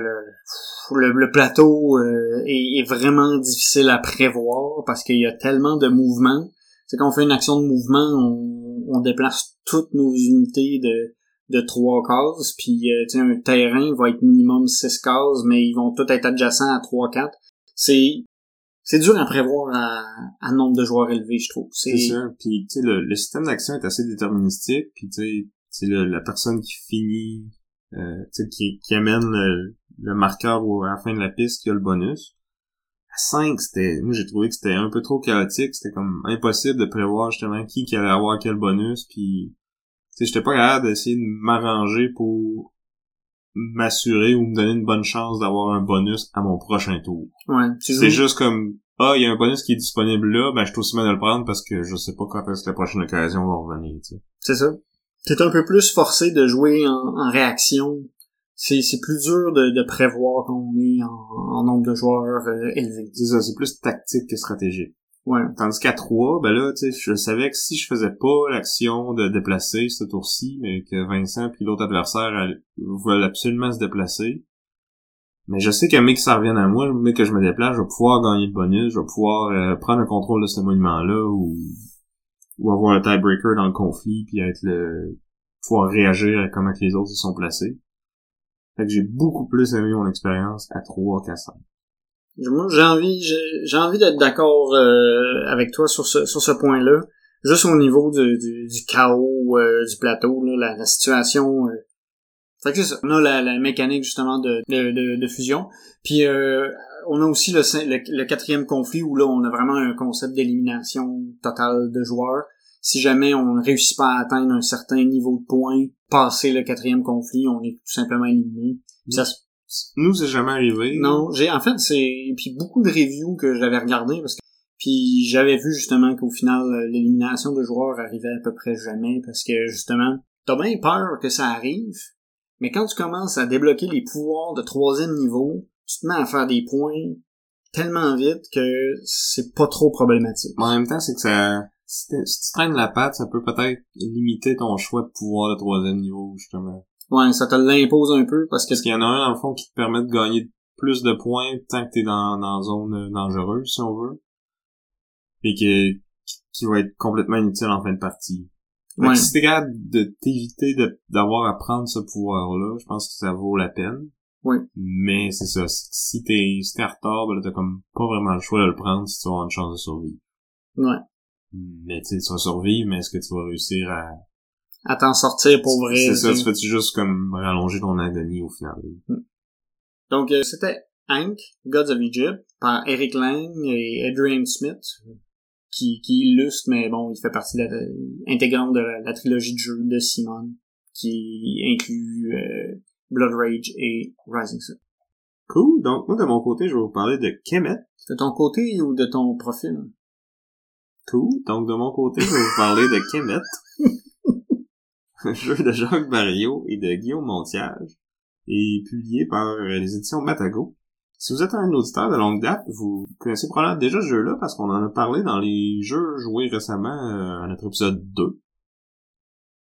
le, le plateau euh, est, est, vraiment difficile à prévoir parce qu'il y a tellement de mouvements. C'est quand on fait une action de mouvement, on, on déplace toutes nos unités de de trois cases, puis euh, un terrain va être minimum 6 cases, mais ils vont tous être adjacents à 3-4. C'est c'est dur à prévoir à, un nombre de joueurs élevé, je trouve. C'est sûr. Puis tu sais, le, le, système d'action est assez déterministique. Puis tu sais, la personne qui finit, euh, tu sais, qui, qui amène le, le marqueur à la fin de la piste qui a le bonus. À 5, c'était, moi j'ai trouvé que c'était un peu trop chaotique. C'était comme impossible de prévoir justement qui, qui allait avoir quel bonus. Puis tu sais, j'étais pas capable d'essayer de m'arranger pour m'assurer ou me donner une bonne chance d'avoir un bonus à mon prochain tour. Ouais. C'est juste comme ah, il y a un bonus qui est disponible là, ben je suis aussi mal de le prendre parce que je sais pas quand est-ce que la prochaine occasion va revenir, tu sais. C'est ça. T'es un peu plus forcé de jouer en, réaction. C'est, c'est plus dur de, de prévoir qu'on est en, nombre de joueurs euh, élevé. C'est ça, c'est plus tactique que stratégique. Tandis qu'à 3, ben là, tu sais, je savais que si je faisais pas l'action de déplacer ce tour-ci, mais que Vincent puis l'autre adversaire veulent absolument se déplacer, mais je sais qu'un mec ça revienne à moi, mais que je me déplace, je vais pouvoir gagner le bonus, je vais pouvoir euh, prendre le contrôle de ce monument-là ou ou avoir un tiebreaker dans le conflit puis être le pouvoir réagir à comment que les autres se sont placés. Fait que j'ai beaucoup plus aimé mon expérience à 3 qu'à 5. J'ai envie, j'ai envie d'être d'accord euh, avec toi sur ce sur ce point-là. Juste au niveau du, du, chaos euh, du plateau, là, la, situation. Euh. Fait que ça. On a la, mécanique justement de, de, de, fusion. Puis on a aussi le, le, quatrième conflit où là on a vraiment un concept d'élimination totale de joueurs. Si jamais on ne réussit pas à atteindre un certain niveau de points, passer le quatrième conflit, on est tout simplement éliminé. Nous, c'est jamais arrivé. Non, j'ai en fait c'est puis beaucoup de reviews que j'avais regardé parce que puis j'avais vu justement qu'au final l'élimination de joueurs arrivait à peu près jamais parce que justement t'as bien peur que ça arrive, Mais quand tu commences à débloquer les pouvoirs de troisième niveau, tu te mets à faire des points tellement vite que c'est pas trop problématique. En même temps, c'est que ça, si, tu traînes la patte, ça peut peut-être limiter ton choix de pouvoir de troisième niveau, justement. Ouais, ça te l'impose un peu parce que... Parce qu'il y en a un, dans le fond, qui te permet de gagner plus de points tant que t'es dans, dans zone euh, dangereuse, si on veut. Et qui, qui va être complètement inutile en fin de partie. Ouais. si t'es capable de t'éviter d'avoir à prendre ce pouvoir-là, je pense que ça vaut la peine. Oui. Mais c'est ça, si t'es si t'es en retard, ben t'as comme pas vraiment le choix de le prendre si tu vas avoir une chance de survivre. Ouais. Mais tu sais, tu vas survivre, mais est-ce que tu vas réussir à... À t'en sortir pour vrai. C'est ça, tu fais-tu juste comme rallonger ton agonie au final? Hmm. Donc, euh, c'était Hank, Gods of Egypt, par Eric Lang et Adrian Smith, qui, qui illustre, mais bon, il fait partie de la, intégrante de la, trilogie de jeux de Simon, qui inclut euh, Blood Rage et Rising Sun. Cool. Donc, moi, de mon côté, je vais vous parler de Kemet. De ton côté ou de ton profil? Cool. Donc, de mon côté, je vais vous parler de Kemet. un jeu de Jacques Barrio et de Guillaume Montiage, et publié par les éditions Matago. Si vous êtes un auditeur de longue date, vous connaissez probablement déjà ce jeu-là parce qu'on en a parlé dans les jeux joués récemment euh, à notre épisode 2.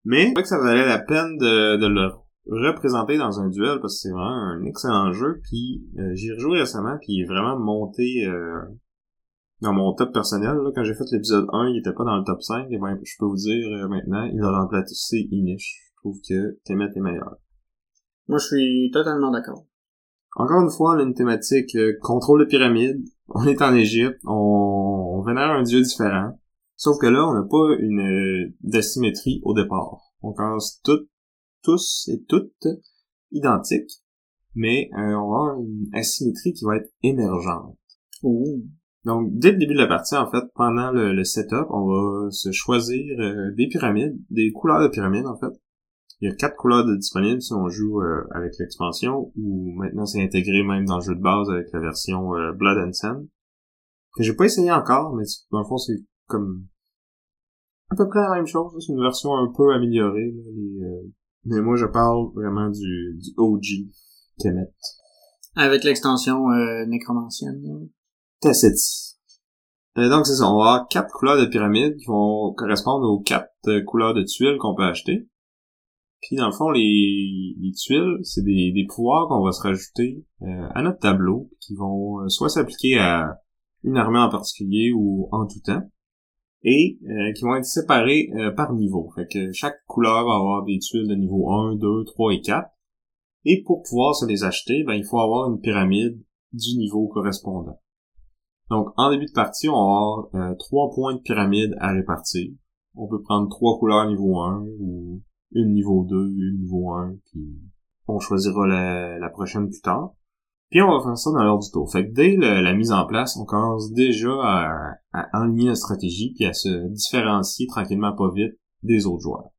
Mais je crois que ça valait la peine de, le représenter dans un duel parce que c'est vraiment un excellent jeu. Puis euh, j'y rejoué récemment puis vraiment monté euh, dans mon top personnel. Là, quand j'ai fait l'épisode 1, il était pas dans le top 5. Et ben, je peux vous dire euh, maintenant, il a remplacé Inish. Je trouve que Temet est meilleur. Moi, je suis totalement d'accord. Encore une fois, on a une thématique contrôle de pyramide. On est en Égypte. On, on vénère un dieu différent. Sauf que là, on n'a pas une d'asymétrie au départ. On commence tout tous et toutes identiques, mais euh, on va avoir une asymétrie qui va être émergente. Donc, dès le début de la partie, en fait, pendant le, setup, on va se choisir euh, des pyramides, des couleurs de pyramides, en fait. Il y a quatre couleurs disponibles si on joue euh, avec l'expansion, ou maintenant c'est intégré même dans le jeu de base avec la version Blood and Sand. Que j'ai pas essayé encore, mais dans le fond, c'est comme à peu près la même chose. C'est une version un peu améliorée. les, mais moi, je parle vraiment du, du OG Kemet. Avec l'extension euh, nécromancienne. Tassetti. Euh, donc, c'est ça. On va avoir quatre couleurs de pyramide qui vont correspondre aux quatre euh, couleurs de tuiles qu'on peut acheter. Puis, dans le fond, les, les tuiles, c'est des, des pouvoirs qu'on va se rajouter euh, à notre tableau, qui vont soit s'appliquer à une armée en particulier ou en tout temps et euh, qui vont être séparés euh, par niveau. Fait que chaque couleur va avoir des tuiles de niveau 1, 2, 3 et 4. Et pour pouvoir se les acheter, ben, il faut avoir une pyramide du niveau correspondant. Donc, en début de partie, on va avoir euh, trois points de pyramide à répartir. On peut prendre trois couleurs niveau 1 ou une niveau 2, une niveau 1, puis on choisira la, prochaine plus tard. Puis on va faire ça dans l'ordre du tour. Fait que dès la mise en place, on commence déjà à, à enligner notre stratégie puis à se différencier tranquillement pas vite des autres joueurs.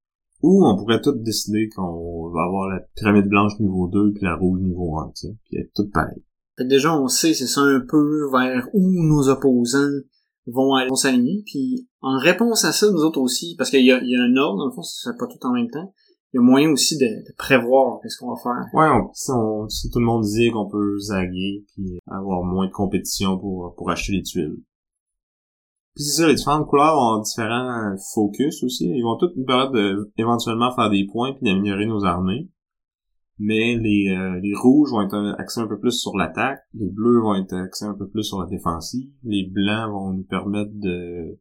Ou on pourrait tout décider qu'on va avoir la pyramide blanche niveau 2 puis la rouge niveau 1, tu sais, puis être tout pareil. Fait que déjà on sait c'est ça un peu vers où nos opposants vont aller s'aligner puis en réponse à ça nous autres aussi parce qu'il y a, un ordre dans le fond ça fait pas tout en même temps il y a moyen aussi de, prévoir qu'est-ce qu'on va faire. Ouais, si, tout le monde dit qu'on peut zaguer puis avoir moins de compétition pour, pour acheter les tuiles. Puis c'est ça, les différentes couleurs ont différents focus aussi. Ils vont toutes nous permettre de éventuellement faire des points puis d'améliorer nos armées. Mais les, euh, les rouges vont être axés un peu plus sur l'attaque, les bleus vont être axés un peu plus sur la défensive, les blancs vont nous permettre de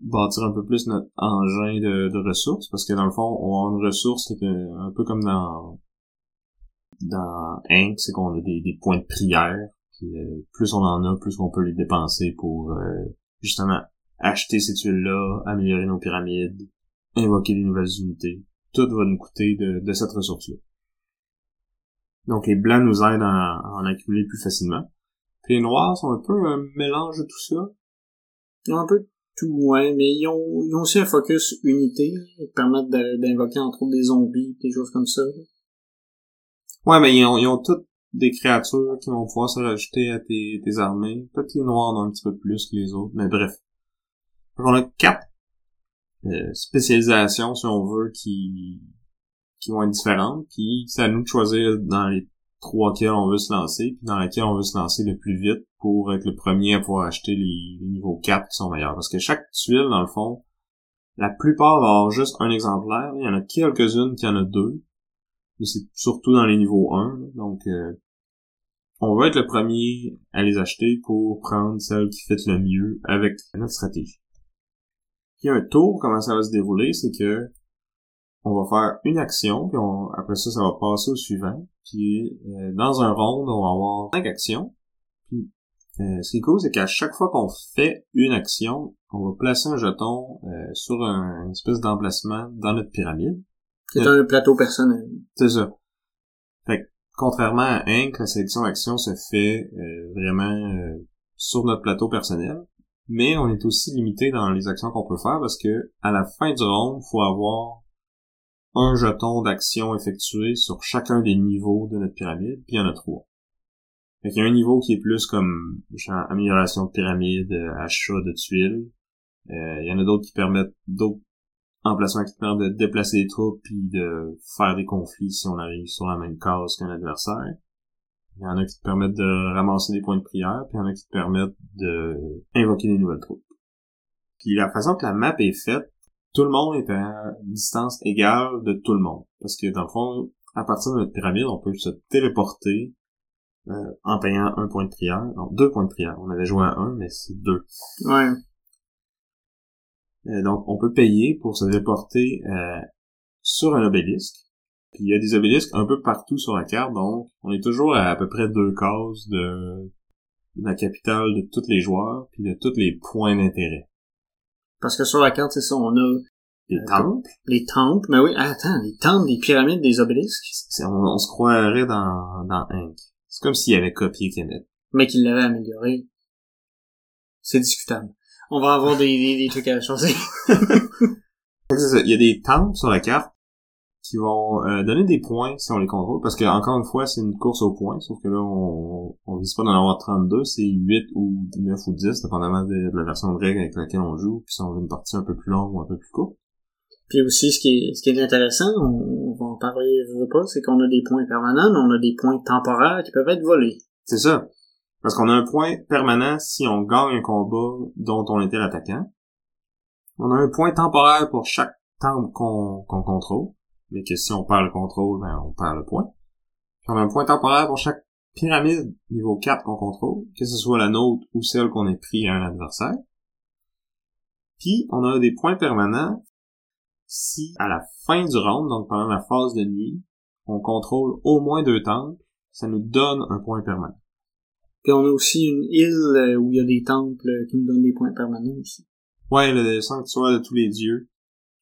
bâtir un peu plus notre engin de, de, ressources. Parce que dans le fond on a une ressource qui est un peu comme dans dans Inc c'est qu'on a des, des, points de prière. Puis euh, plus on en a plus on peut les dépenser pour euh, justement acheter ces tuiles là améliorer nos pyramides invoquer des nouvelles unités. Tout va nous coûter de, de cette ressource là donc les blancs nous aident à, en accumuler plus facilement puis les noirs sont un peu un mélange de tout ça un peu tout, ouais, mais ils ont, ils ont aussi un focus unité, ils permettent d'invoquer entre autres des zombies, des choses comme ça. Ouais, mais ils ont, ils ont toutes des créatures qui vont pouvoir se rajouter à tes, tes armées. Peut-être les noirs en ont un petit peu plus que les autres, mais bref. Donc on a quatre euh, spécialisations, si on veut, qui qui vont être différentes, puis c'est à nous de choisir dans les trois quels on veut se lancer, puis dans laquelle on veut se lancer le plus vite pour être le premier à pouvoir acheter les, niveaux 4 qui sont meilleurs. Parce que chaque tuile, dans le fond, la plupart va avoir juste un exemplaire. Il y en a quelques-unes qui en a deux. Mais c'est surtout dans les niveaux 1. Donc, euh, on va être le premier à les acheter pour prendre celle qui fait le mieux avec notre stratégie. Puis un tour, comment ça va se dérouler, c'est que on va faire une action, puis après ça, ça va passer au suivant. Puis euh, dans un round, on va avoir cinq actions. Puis euh, ce qui est cool, c'est qu'à chaque fois qu'on fait une action, on va placer un jeton euh, sur un, espèce d'emplacement dans notre pyramide. C'est un plateau personnel. C'est ça. Fait contrairement à Inc, la sélection d'action se fait vraiment sur notre plateau personnel. Mais on est aussi limité dans les actions qu'on peut faire parce que à la fin du round, il faut avoir un jeton d'action effectué sur chacun des niveaux de notre pyramide, puis il y en a trois. Fait il y a un niveau qui est plus comme genre, amélioration de pyramide, euh, achat de tuiles. Euh, il y en a d'autres qui permettent d'autres emplacements qui permettent de déplacer les troupes puis de faire des conflits si on arrive sur la même case qu'un adversaire. Il y en a qui te permettent de ramasser des points de prière, puis il y en a qui te permettent de invoquer des nouvelles troupes. Puis la façon que la map est faite, tout le monde est à distance égale de tout le monde. Parce que dans le fond, à partir de notre pyramide, on peut se téléporter euh, en payant un point de prière. Non, deux points de prière. On avait joué à un, mais c'est deux. Ouais. Euh, donc, on peut payer pour se téléporter euh, sur un obélisque. Puis il y a des obélisques un peu partout sur la carte, donc on est toujours à à peu près deux cases de la capitale de tous les joueurs, puis de tous les points d'intérêt. Parce que sur la carte, c'est ça, on a les euh, temples. Les temples, mais oui, attends, les temples, les pyramides, des obélisques. On, se croirait dans, dans Inc. C'est comme s'il avait copié Kemet. Mais qu'il l'avait amélioré. C'est discutable. On va avoir des, des, des trucs à changer. Il y a des temples sur la carte qui vont euh, donner des points si on les contrôle, parce que encore une fois, c'est une course aux points, sauf que là, on, on vise pas d'en avoir 32, c'est 8 ou 9 ou 10, dépendamment de, la version de règle avec laquelle on joue, puis si on veut une partie un peu plus longue ou un peu plus courte. Puis aussi, ce qui est, ce qui est intéressant, on, va en parler, je veux pas, c'est qu'on a des points permanents, mais on a des points temporaires qui peuvent être volés. C'est ça. Parce qu'on a un point permanent si on gagne un combat dont on était l'attaquant. On a un point temporaire pour chaque temple qu'on qu'on contrôle mais que si on perd le contrôle, ben, on perd le point. on a un point temporaire pour chaque pyramide niveau 4 qu'on contrôle, que ce soit la nôtre ou celle qu'on ait pris à un adversaire. Puis, on a des points permanents si, à la fin du round, donc pendant la phase de nuit, on contrôle au moins deux temples, ça nous donne un point permanent. Puis on a aussi une île euh, où il y a des temples qui nous donnent des points permanents aussi. Ouais, le sanctuaire de tous les dieux.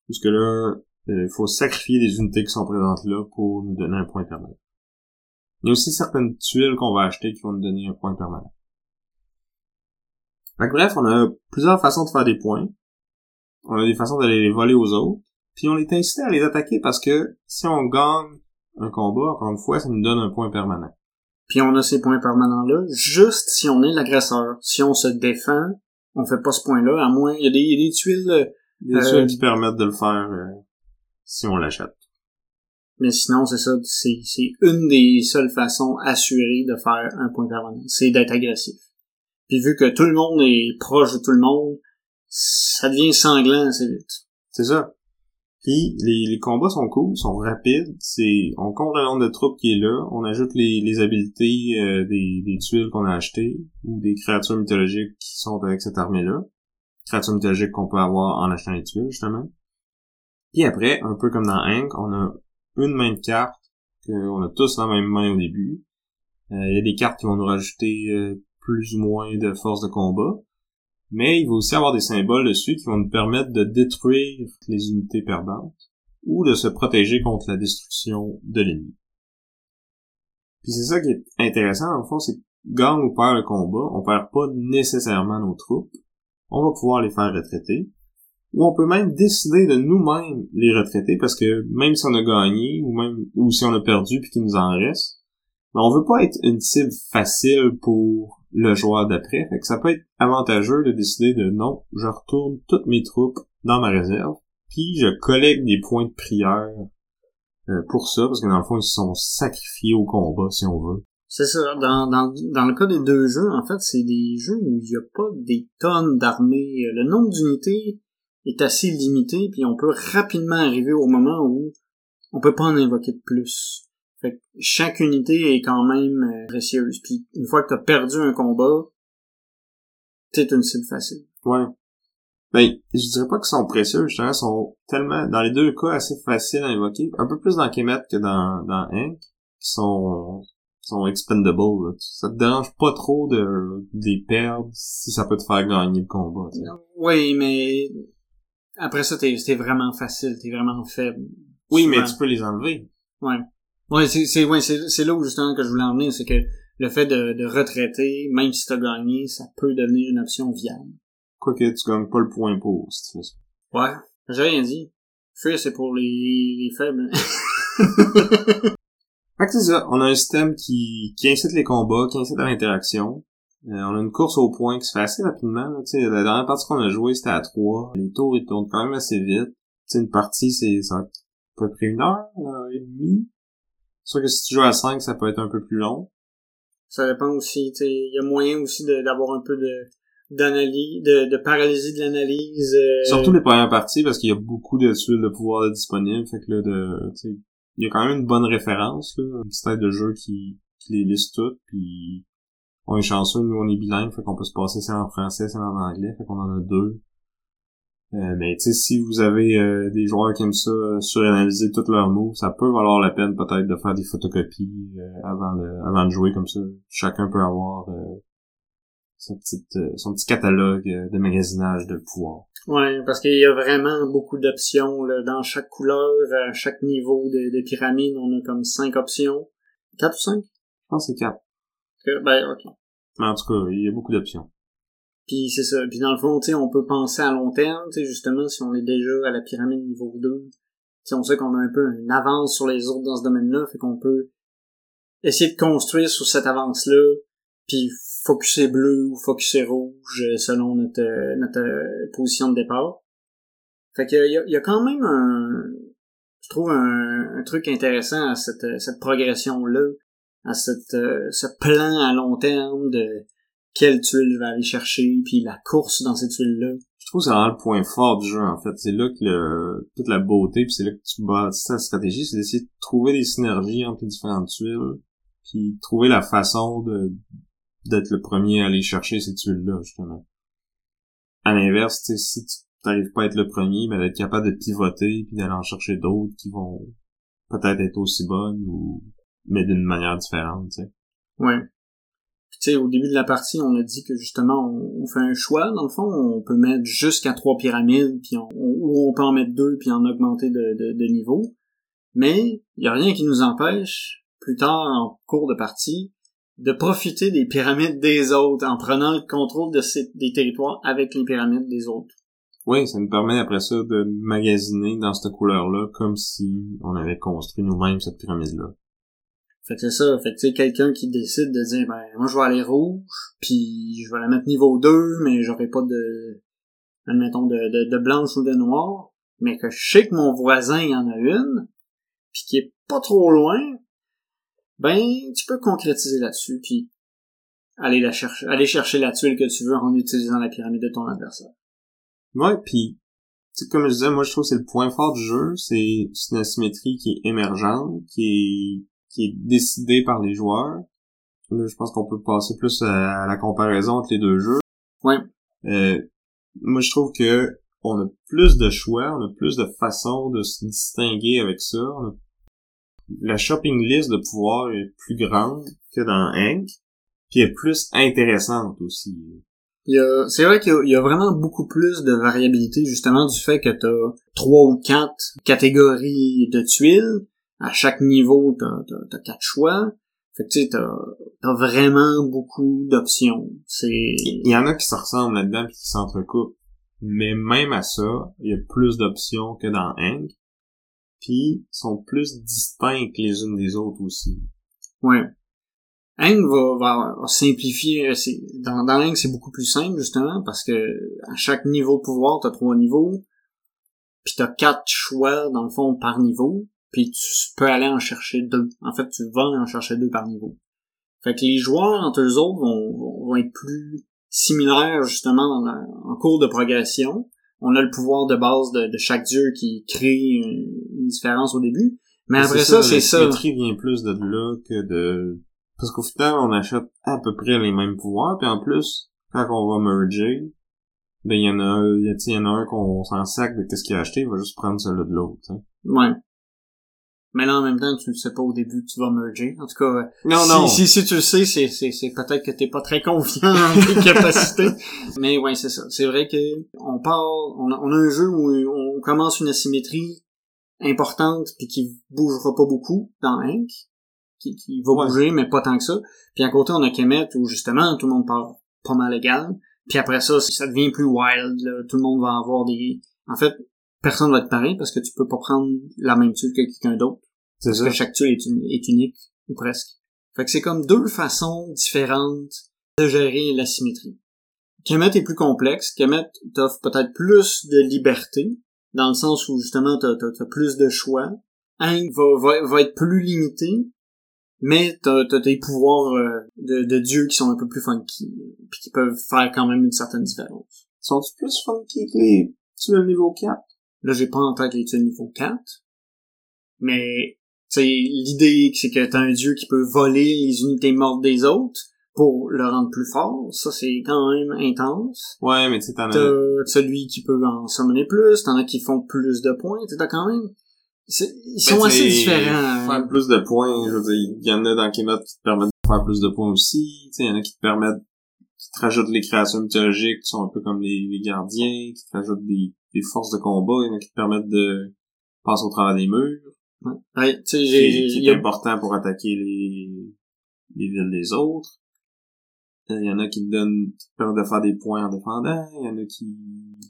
Parce que là, il euh, faut sacrifier des unités qui sont présentes là pour nous donner un point permanent. Il y a aussi certaines tuiles qu'on va acheter qui vont nous donner un point permanent. bref, on a plusieurs façons de faire des points. On a des façons d'aller les voler aux autres. Puis on est incité à les attaquer parce que si on gagne un combat, encore une fois, ça nous donne un point permanent. Puis on a ces points permanents-là juste si on est l'agresseur. Si on se défend, on fait pas ce point-là, à moins... Il y a des, tuiles... Des tuiles euh, qui permettent de le faire. Euh, si on l'achète. Mais sinon, c'est ça, c'est, c'est une des seules façons assurées de faire un point permanent, c'est d'être agressif. Puis vu que tout le monde est proche de tout le monde, ça devient sanglant assez vite. C'est ça. Puis les, les combats sont cool, sont rapides, c'est on compte le nombre de troupes qui est là, on ajoute les, les habiletés euh, des, des tuiles qu'on a achetées ou des créatures mythologiques qui sont avec cette armée-là. Créatures mythologiques qu'on peut avoir en achetant les tuiles, justement. Puis après, un peu comme dans Hank, on a une main de cartes, qu'on a tous la même main au début. Euh, il y a des cartes qui vont nous rajouter euh, plus ou moins de force de combat. Mais il va aussi avoir des symboles dessus qui vont nous permettre de détruire les unités perdantes ou de se protéger contre la destruction de l'ennemi. Puis c'est ça qui est intéressant, en fond, c'est que gagne ou perd le combat, on perd pas nécessairement nos troupes. On va pouvoir les faire retraiter ou on peut même décider de nous-mêmes les retraiter parce que même si on a gagné ou même ou si on a perdu puis qu'il nous en reste, ben on veut pas être une cible facile pour le joueur d'après. Fait que ça peut être avantageux de décider de non, je retourne toutes mes troupes dans ma réserve, puis je collecte des points de prière euh, pour ça, parce que dans le fond, ils se sont sacrifiés au combat, si on veut. C'est ça. Dans, dans, dans le cas des deux jeux, en fait, c'est des jeux où il n'y a pas des tonnes d'armées. Le nombre d'unités est assez limité, puis on peut rapidement arriver au moment où on peut pas en invoquer de plus. Fait que chaque unité est quand même euh, précieuse. Puis une fois que t'as perdu un combat, t'es une cible facile. Ouais. Ben, je dirais pas qu'ils sont précieux, justement, ils sont tellement, dans les deux cas, assez faciles à invoquer. Un peu plus dans Kemet que dans, dans Hank, qui sont, sont expendables, là. Ça te dérange pas trop de, de les perdre si ça peut te faire gagner le combat. Oui, mais après ça, t'es vraiment facile, t'es vraiment faible. Oui, mais tu peux les enlever. Ouais. Ouais, c'est c'est ouais, c'est c'est là où justement que je voulais en venir, c'est que le fait de, de retraiter, même si t'as gagné, ça peut devenir une option viable. Quoique tu gagnes pas le point pour, si tu fais ça. Ouais. J'ai rien dit. Fuir, c'est pour les, les faibles. Fait que c'est ça, on a un système qui, qui incite les combats, qui incite à l'interaction. Euh, on a une course au point qui se fait assez rapidement. Là, Tu sais, la dernière partie qu'on a jouée, c'était à 3. Les tours, ils tournent quand même assez vite. Tu sais, une partie, c'est ça va être à peu près une heure, une heure et demie. Sûr que si tu joues à 5, ça peut être un peu plus long. ça dépend aussi, tu sais, il y a moyen aussi d'avoir un peu de d'analyse, de, de paralysie de l'analyse. euh, Surtout les premières parties, parce qu'il y a beaucoup de tuiles de pouvoir disponibles. Fait que là, de, tu sais, il y a quand même une bonne référence, là. Une petite tête de jeu qui, qui les liste toutes, puis on est chanceux, nous on est bilingue, fait qu'on peut se passer ça en français, ça en anglais, fait qu'on en a deux. Euh, mais tu sais, si vous avez euh, des joueurs qui aiment ça, euh, suranalyser tous leurs mots, ça peut valoir la peine peut-être de faire des photocopies euh, avant de avant de jouer comme ça. Chacun peut avoir euh, sa petite, euh, son petit catalogue de magasinage de pouvoir. Ouais, parce qu'il y a vraiment beaucoup d'options là, dans chaque couleur, à chaque niveau de, de pyramide, on a comme cinq options. Quatre ou cinq? Je pense que c'est quatre. Que- Ben, ok. Mais en tout cas, il y a beaucoup d'options. Puis c'est ça. Puis dans le fond, tu sais, on peut penser à long terme, tu sais, justement, si on est déjà à la pyramide niveau 2. Tu sais, on sait qu'on a un peu une avance sur les autres dans ce domaine-là, fait qu'on peut essayer de construire sur cette avance-là, puis focuser bleu ou focuser rouge euh, selon notre, euh, notre euh, position de départ. Fait que il y a, il y a quand même un, je trouve un, un truc intéressant à cette, cette progression-là, à cette, euh, ce plan à long terme de quelle tuile je vais aller chercher, puis la course dans ces tuiles-là. Je trouve que c'est vraiment le point fort du jeu, en fait. C'est là que le, toute la beauté, puis c'est là que tu bâtis ta stratégie, c'est d'essayer de trouver des synergies entre les différentes tuiles, puis trouver la façon de d'être le premier à aller chercher ces tuiles-là, justement. À l'inverse, si tu t'arrives pas à être le premier, ben d'être capable de pivoter, puis d'aller en chercher d'autres qui vont peut-être être aussi bonnes, ou mais d'une manière différente, tu sais. Ouais. Puis, tu sais, au début de la partie, on a dit que justement, on, on fait un choix. Dans le fond, on peut mettre jusqu'à trois pyramides, puis on, on- ou on peut en mettre deux, puis en augmenter de, de, de niveau. Mais il y a rien qui nous empêche, plus tard en cours de partie, de profiter des pyramides des autres en prenant le contrôle de ces, des territoires avec les pyramides des autres. Oui, ça nous permet après ça de magasiner dans cette couleur-là comme si on avait construit nous-mêmes cette pyramide-là. Fait que c'est ça. Fait que tu sais, quelqu'un qui décide de dire, ben, moi, je vais aller rouge, puis je vais la mettre niveau 2, mais j'aurai pas de, admettons, de, de, blanche ou de noir, mais que je sais que mon voisin il en a une, puis qui est pas trop loin, ben, tu peux concrétiser là-dessus, puis aller la chercher, aller chercher la tuile que tu veux en utilisant la pyramide de ton adversaire. Ouais, puis comme je disais, moi je trouve que c'est le point fort du jeu, c'est une asymétrie qui est émergente, qui est qui est décidée par les joueurs. Là, je pense qu'on peut passer plus à la comparaison entre les deux jeux. Ouais. Euh, moi je trouve que on a plus de choix, on a plus de façons de se distinguer avec ça. On a- La shopping list de pouvoir est plus grande que dans Hank, puis est plus intéressante aussi. Il y a, c'est vrai qu'il y y a vraiment beaucoup plus de variabilité justement du fait que t'as trois ou quatre catégories de tuiles. À chaque niveau, t'as, t'as, t'as quatre choix. Fait que tu sais, t'as, t'as vraiment beaucoup d'options. C'est, Il y en a qui se ressemblent là-dedans puis qui s'entrecoupent. Mais même à ça, il y a plus d'options que dans Hank. Puis sont plus distinctes les unes des autres aussi. ouais. Hang va, va, va simplifier, euh, c'est, dans, dans Hang, c'est beaucoup plus simple, justement, parce que à chaque niveau pouvoir, t'as trois niveaux, puis t'as quatre choix, dans le fond, par niveau, puis tu peux aller en chercher deux. En fait, tu vas en chercher deux par niveau. Fait que les joueurs entre eux autres vont, vont être plus similaires justement en cours de progression. On a le pouvoir de base de, de chaque dieu qui crée une, une différence au début. Mais après ça, c'est ça. La symétrie vient plus de là que de... Parce qu'au final, on achète à peu près les mêmes pouvoirs, puis en plus, quand on va merger, ben il y en a, il y en a un qu'on s'en sac de qu'est-ce qu'il a acheté, il va juste prendre celui de l'autre. Ouais. Mais là, en même temps, tu ne sais pas au début que tu vas merger. En tout cas, non, si, non. Si, si tu le sais, c'est, c'est, c'est peut-être que t'es pas très confiant en tes capacités. Mais ouais, c'est ça. C'est vrai que on part, on a, on a un jeu où on commence une asymétrie importante puis qui bougera pas beaucoup dans Hank. Qui, qui va Ouais. bouger, mais pas tant que ça. Puis à côté, on a Kemet où justement, tout le monde part pas mal égal. Puis après ça, ça devient plus wild. Là. Tout le monde va avoir des... En fait, personne va être pareil parce que tu peux pas prendre la même tuile que quelqu'un d'autre. C'est Parce ça. que chaque tuile est, uni- est unique, ou presque. Fait que c'est comme deux façons différentes de gérer la symétrie. Kemet est plus complexe. Kemet t'offre peut-être plus de liberté, dans le sens où justement t'as, t'as plus de choix. Hank va, va, va être plus limité, mais t'as, t'as tes pouvoirs euh, de, de dieu qui sont un peu plus funky, puis qui peuvent faire quand même une certaine différence. Sont-tu plus funky que les... Tu le niveau 4? Là, j'ai pas en tête les tuiles niveau 4, mais c'est l'idée c'est que t'as un dieu qui peut voler les unités mortes des autres pour le rendre plus fort. Ça, c'est quand même intense. Ouais, mais tu t'en as... T'as celui qui peut en summoner plus, t'en as qui font plus de points. T'as quand même... Ils sont Ben, assez tu sais, différents. Faire plus de points, je veux dire, il y en a dans Kemet qui te permettent de faire plus de points aussi. Tu sais, il y en a qui te permettent, qui te rajoutent les créations mythologiques qui sont un peu comme les, les gardiens, qui te rajoutent des, des forces de combat, il y en a qui te permettent de passer au travers des murs, Ouais, tu sais, qui, j'ai... qui il y est a- important pour attaquer les, les villes des autres. Il y en a qui te donnent, permettent de faire des points en défendant, il y en a qui...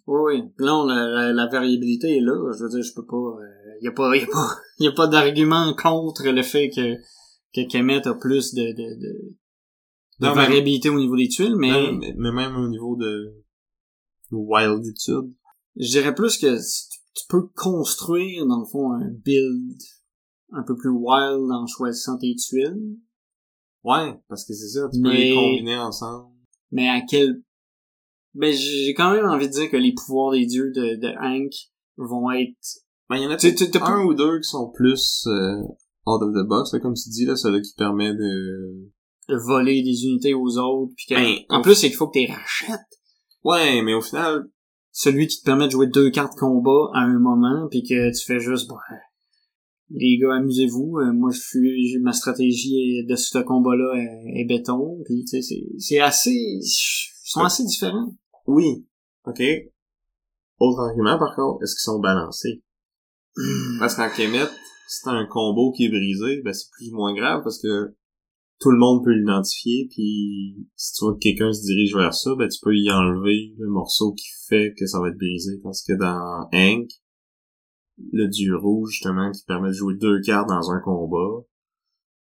Oui, oui. Là, on a, la, la variabilité est là. Je veux dire, je peux pas... Il y a pas, y a pas, y a pas d'argument contre le fait que que Kemet a plus de, de, de, de Non, mais- variabilité au niveau des tuiles, mais Mais, mais, mais même au niveau de wilditude. je dirais plus que tu tu peux construire, dans le fond, un build un peu plus wild en choisissant tes tuiles, Ouais, parce que c'est ça, tu peux Mais- les combiner ensemble. mais à quel... Ben, j'ai quand même envie de dire que les pouvoirs des dieux de, de Hank vont être... Ben, il y en a Tu un ou deux qui sont plus euh, out of the box, là, comme tu dis, là, celui qui permet de... de voler des unités aux autres, puis que... Ben, en plus, c'est qu'il faut que tu les rachètes. Ouais, mais au final, celui qui te permet de jouer deux cartes combat à un moment puis que tu fais juste bah, les gars amusez-vous euh, moi je suis ma stratégie de ce combat là est, est béton puis tu sais c'est c'est assez ils sont assez différents oui. OK. Autre argument, par contre, est-ce qu'ils sont balancés? Parce qu'en Kemet, si t'as un combo qui est brisé, ben c'est plus ou moins grave parce que tout le monde peut l'identifier, puis si tu vois que quelqu'un se dirige vers ça, ben tu peux y enlever le morceau qui fait que ça va être brisé. Parce que dans Hank, le dieu rouge, justement, qui permet de jouer deux cartes dans un combat,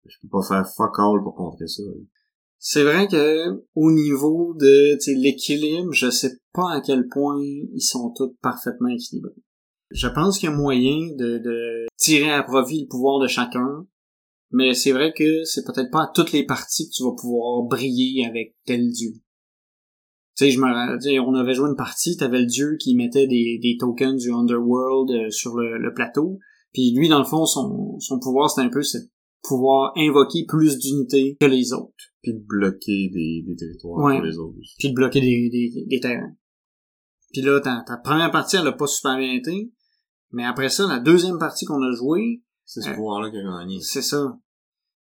je peux pas faire fuck all pour contrer ça. c'est vrai que au niveau de l'équilibre je sais pas à quel point ils sont tous parfaitement équilibrés je pense qu'il y a moyen de, de tirer à profit le pouvoir de chacun mais c'est vrai que c'est peut-être pas à toutes les parties que tu vas pouvoir briller avec tel dieu. Tu sais, je me, on avait joué une partie, t'avais le dieu qui mettait des, des tokens du Underworld euh, sur le, le plateau, puis lui, dans le fond, son, son pouvoir, c'était un peu ce pouvoir invoquer plus d'unités que les autres, Puis de bloquer des, des territoires Ouais. pour les autres. puis de bloquer des, des, des terrains. Puis là, ta, ta première partie, elle a pas super bien été, mais après ça, la deuxième partie qu'on a jouée, C'est ce Euh, pouvoir-là qui a gagné. C'est ça.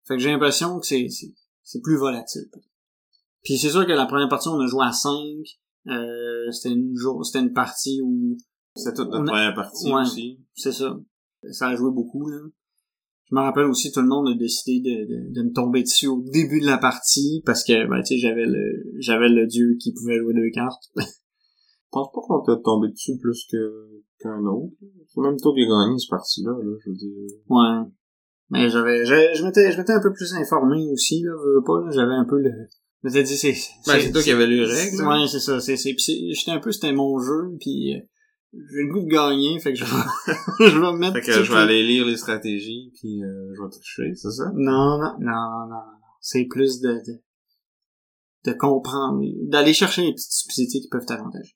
Fait que j'ai l'impression que c'est, c'est, c'est plus volatile. Puis c'est sûr que la première partie, on a joué à 5. Euh, c'était une jour, c'était une partie où, C'est toute notre a- première partie Ouais. aussi. c'est ça. Ça a joué beaucoup, là. Je me rappelle aussi, tout le monde a décidé de, de, de me tomber dessus au début de la partie, parce que, ben, tu sais, j'avais le, j'avais le dieu qui pouvait jouer deux cartes. Je pense pas qu'on t'a tombé dessus plus que qu'un autre. C'est même toi qui as gagné cette partie-là, là, je veux dire. Ouais. Mais j'avais, je, je m'étais, je m'étais un peu plus informé aussi, là, veux, veux pas, là. J'avais un peu le, je m'étais dit, c'est, Ben, c'est toi qui avais les règles. hein. Ouais, c'est ça. C'est, c'est, pis c'est- j'étais un peu, c'était mon jeu, puis euh, j'ai le goût de gagner, fait que je vais, je vais me mettre... Fait que je vais aller lire les stratégies, puis euh, je vais tricher, c'est ça? Non, non, non, non, non. C'est plus de, de, de comprendre, d'aller chercher les petites stupidités qui peuvent t'avantager.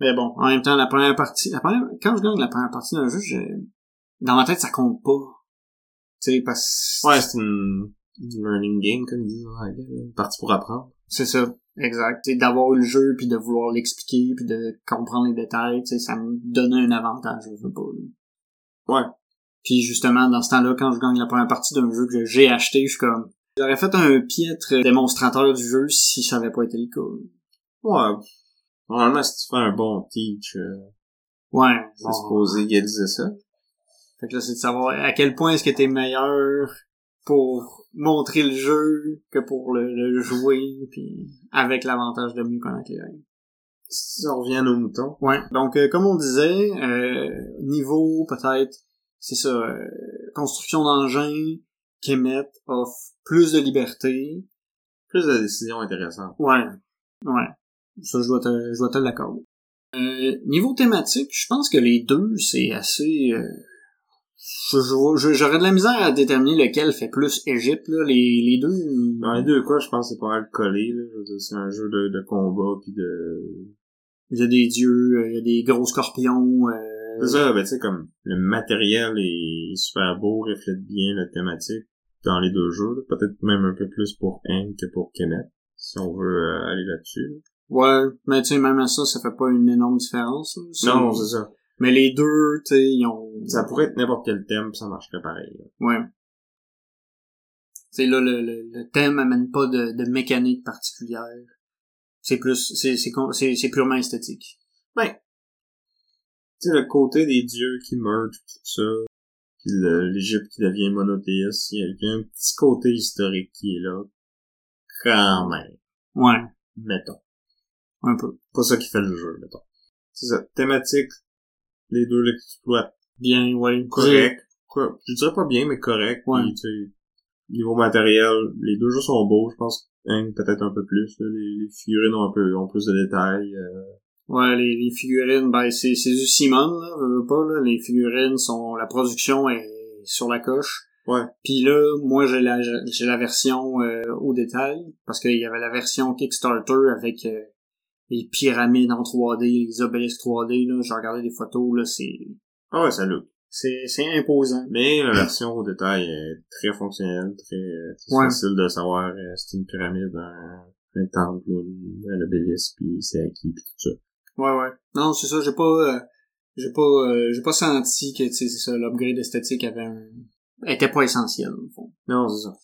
Mais bon, en même temps, la première partie, la première, quand je gagne la première partie d'un jeu, je, dans ma tête, ça compte pas. Tu sais, parce Ouais, c'est une, une learning game, comme ils disent en anglais, là. une partie pour apprendre. C'est ça, exact. C'est d'avoir eu le jeu puis de vouloir l'expliquer puis de comprendre les détails, tu sais, ça me donnait un avantage, je veux pas. Ouais. Puis justement, dans ce temps-là, quand je gagne la première partie d'un jeu que j'ai acheté, je suis comme, j'aurais fait un piètre démonstrateur du jeu si ça avait pas été le cas. Ouais. Normalement, si tu fais un bon teach, euh, Ouais. c'est bon. supposé égaliser ça. Fait que là, c'est de savoir à quel point est-ce que t'es meilleur pour montrer le jeu que pour le, le jouer, puis avec l'avantage de mieux connaître les règles. Si on revient à nos moutons. Ouais. Donc, euh, comme on disait, euh, niveau, peut-être, c'est ça, euh, construction d'engins, Kemet offre plus de liberté. Plus de décisions intéressantes. Ouais. Ouais. Ça, je dois te, je dois te l'accorder. Euh, niveau thématique, je pense que les deux, c'est assez... euh, J'aurais de la misère à déterminer lequel fait plus Égypte, là. Les, les deux... Dans les deux cas, je pense que c'est pas mal collé, là. C'est un jeu de, de combat puis de... Il y a des dieux, euh, il y a des gros scorpions. euh, C'est ça, ben tu sais, comme le matériel est super beau, reflète bien la thématique dans les deux jeux. Peut-être même un peu plus pour Hank que pour Kemet, si on veut euh, aller là-dessus. Ouais, mais tu sais, même à ça, ça fait pas une énorme différence. là. Ça- Non, c'est ça. Mais les deux, tu sais, ils ont... Ça pourrait être n'importe quel thème, puis ça marcherait pareil. là. Ouais. C'est là, le, le, le thème amène pas de, de mécanique particulière. C'est plus, c'est, c'est, con- c'est, c'est purement esthétique. Ben, tu sais, le côté des dieux qui meurent, tout ça, puis l'Égypte qui devient monothéiste, il y a un petit côté historique qui est là. Quand même, Ouais, mettons. Un peu. Pas ça qui fait le jeu, mettons. C'est ça. Thématique, les deux l'exploitent Bien, ouais. correct. Quoi, je dirais pas bien, mais correct. Ouais. Puis, tu sais, niveau matériel, les deux jeux sont beaux, je pense. Hein, peut-être un peu plus. là. Les, les figurines ont un peu ont plus de détails. euh. Ouais, les, les figurines, ben, c'est, c'est du Simon, là, veux, veux pas, là. Les figurines sont, la production est sur la coche. Ouais. Puis là, moi, j'ai la, j'ai la version euh, au détail, parce qu'il y avait la version Kickstarter avec euh, les pyramides en 3D, les obélisques 3D, là. J'ai regardé des photos, là, c'est, Ah ouais, ça look. c'est, c'est imposant. Mais la version au détail est très fonctionnelle, très Ouais. facile de savoir euh, c'est une pyramide, un, un temple, un obélisque, puis c'est acquis, puis tout ça. Ouais, ouais. Non, c'est ça, j'ai pas, euh, j'ai pas, euh, j'ai pas senti que, tu sais, c'est ça, l'upgrade esthétique avait un, était pas essentiel, au fond. Non, c'est ça.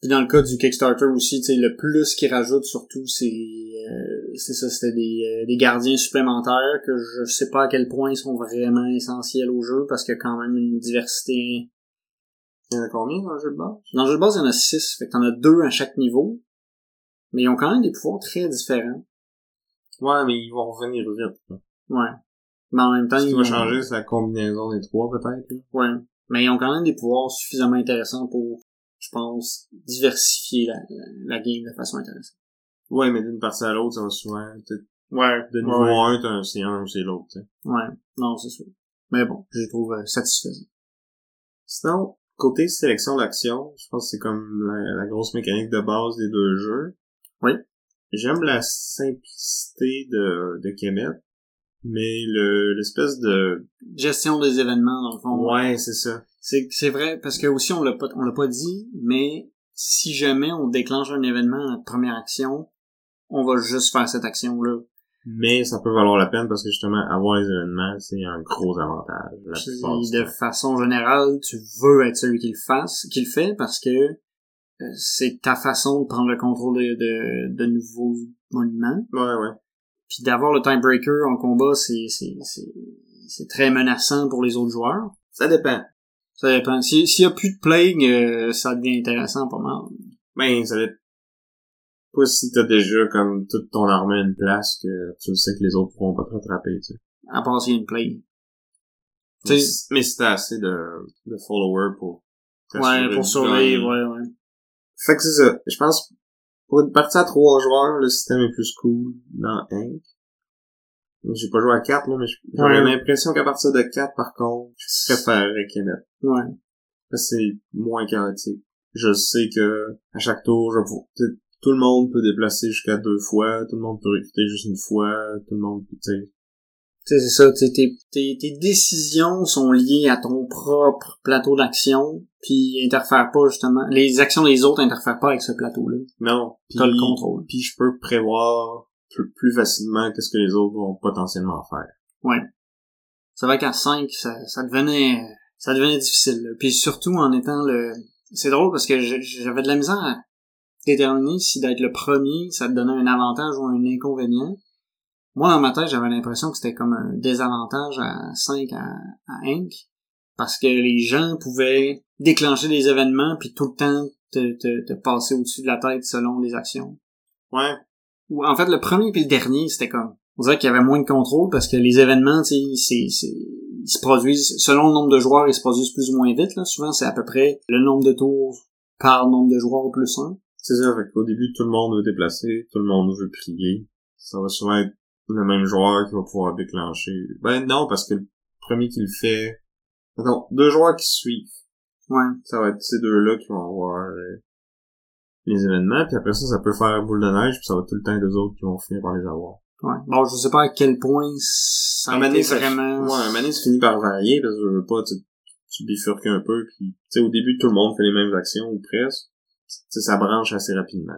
Puis dans le cas du Kickstarter aussi, tu sais, le plus qu'ils rajoutent surtout, c'est, euh, c'est ça, c'était des, euh, des gardiens supplémentaires que je sais pas à quel point ils sont vraiment essentiels au jeu parce qu'il y a quand même une diversité. Il y en a combien dans le jeu de base? Dans le jeu de base, il y en a six, fait que t'en as deux à chaque niveau, mais ils ont quand même des pouvoirs très différents. Ouais, mais ils vont revenir vite. Ouais. Mais en même temps, Ce qui ils va changer, c'est la combinaison des trois, peut-être. Ouais. Mais ils ont quand même des pouvoirs suffisamment intéressants pour, je pense, diversifier la, la, la game de façon intéressante? Ouais, mais d'une partie à l'autre, ça va souvent... Ouais. De niveau ouais. 1, t'as un- c'est un ou c'est l'autre. Ouais. Non, c'est sûr. Mais bon, je les trouve euh, satisfaisants. Sinon, côté sélection d'action, je pense que c'est comme la, la grosse mécanique de base des deux jeux. Oui. J'aime la simplicité de, de Kemet, mais le l'espèce de... Gestion des événements, dans le fond. Ouais, c'est ça. C'est, c'est vrai, parce que aussi, on l'a pas, on l'a pas dit, mais si jamais on déclenche un événement à notre première action, on va juste faire cette action-là. Mais ça peut valoir la peine parce que justement, avoir les événements, c'est un gros avantage. La Puis, de façon générale, tu veux être celui qui le fasse, qui le fait, parce que euh, c'est ta façon de prendre le contrôle de, de, de nouveaux monuments. Ouais, ouais. Puis d'avoir le timebreaker en combat, c'est, c'est, c'est, c'est très menaçant pour les autres joueurs. Ça dépend. Ça dépend. Si- S'il y a plus de plague, euh, ça devient intéressant pas mal. Ben, ça dépend. Pas si t'as déjà comme toute ton armée à une place que tu sais que les autres pourront pas te rattraper, tu sais. À part s'il y a une plague. Mais si- mais si t'as assez de, de followers pour Ouais, pour survivre, ouais, ouais. Fait que c'est ça. Je pense, pour une partie à trois joueurs, le système est plus cool dans Hank. J'ai pas joué à 4, là, mais Ouais. l'impression qu'à partir de 4, par contre, je préférerais Kemet. Ouais. C'est moins chaotique. Je sais que à chaque tour, je tout le monde peut déplacer jusqu'à deux fois, tout le monde peut recruter juste une fois, tout le monde peut, tu sais. C'est ça, tu sais, tes, tes, tes décisions sont liées à ton propre plateau d'action, puis interfèrent pas justement. Les actions des autres interfèrent pas avec ce plateau-là. Non. T'as le contrôle. Puis je peux prévoir plus, plus facilement qu'est-ce que les autres vont potentiellement faire. C'est vrai qu'à 5, ça, ça devenait ça devenait difficile. là. Puis surtout en étant le. C'est drôle parce que j'avais de la misère à déterminer si d'être le premier, ça te donnait un avantage ou un inconvénient. Moi, dans ma tête, j'avais l'impression que c'était comme un désavantage à 5 à, à Inc. Parce que les gens pouvaient déclencher des événements puis tout le temps te, te, te passer au-dessus de la tête selon les actions. Ouais. Ou en fait, le premier puis le dernier, c'était comme... On dirait qu'il y avait moins de contrôle parce que les événements, tu sais, c'est, ils se produisent... Selon le nombre de joueurs, ils se produisent plus ou moins vite. Là. Souvent, c'est à peu près le nombre de tours par nombre de joueurs au plus un. C'est ça, fait qu'au début, tout le monde veut déplacer, tout le monde veut prier. Ça va souvent être le même joueur qui va pouvoir déclencher. Ben non, parce que le premier qui le fait... Non, deux joueurs qui suivent. Ouais. Ça va être ces deux-là qui vont avoir euh, les événements, puis après ça, ça peut faire boule de neige, puis ça va tout le temps être deux autres qui vont finir par les avoir. Ouais. Bon, je sais pas à quel point ça Un ça- vraiment... Ouais, un ça finit par varier, parce que je veux pas, tu, tu bifurques un peu, puis tu sais, au début, tout le monde fait les mêmes actions, ou presque. Tu sais, ça branche assez rapidement.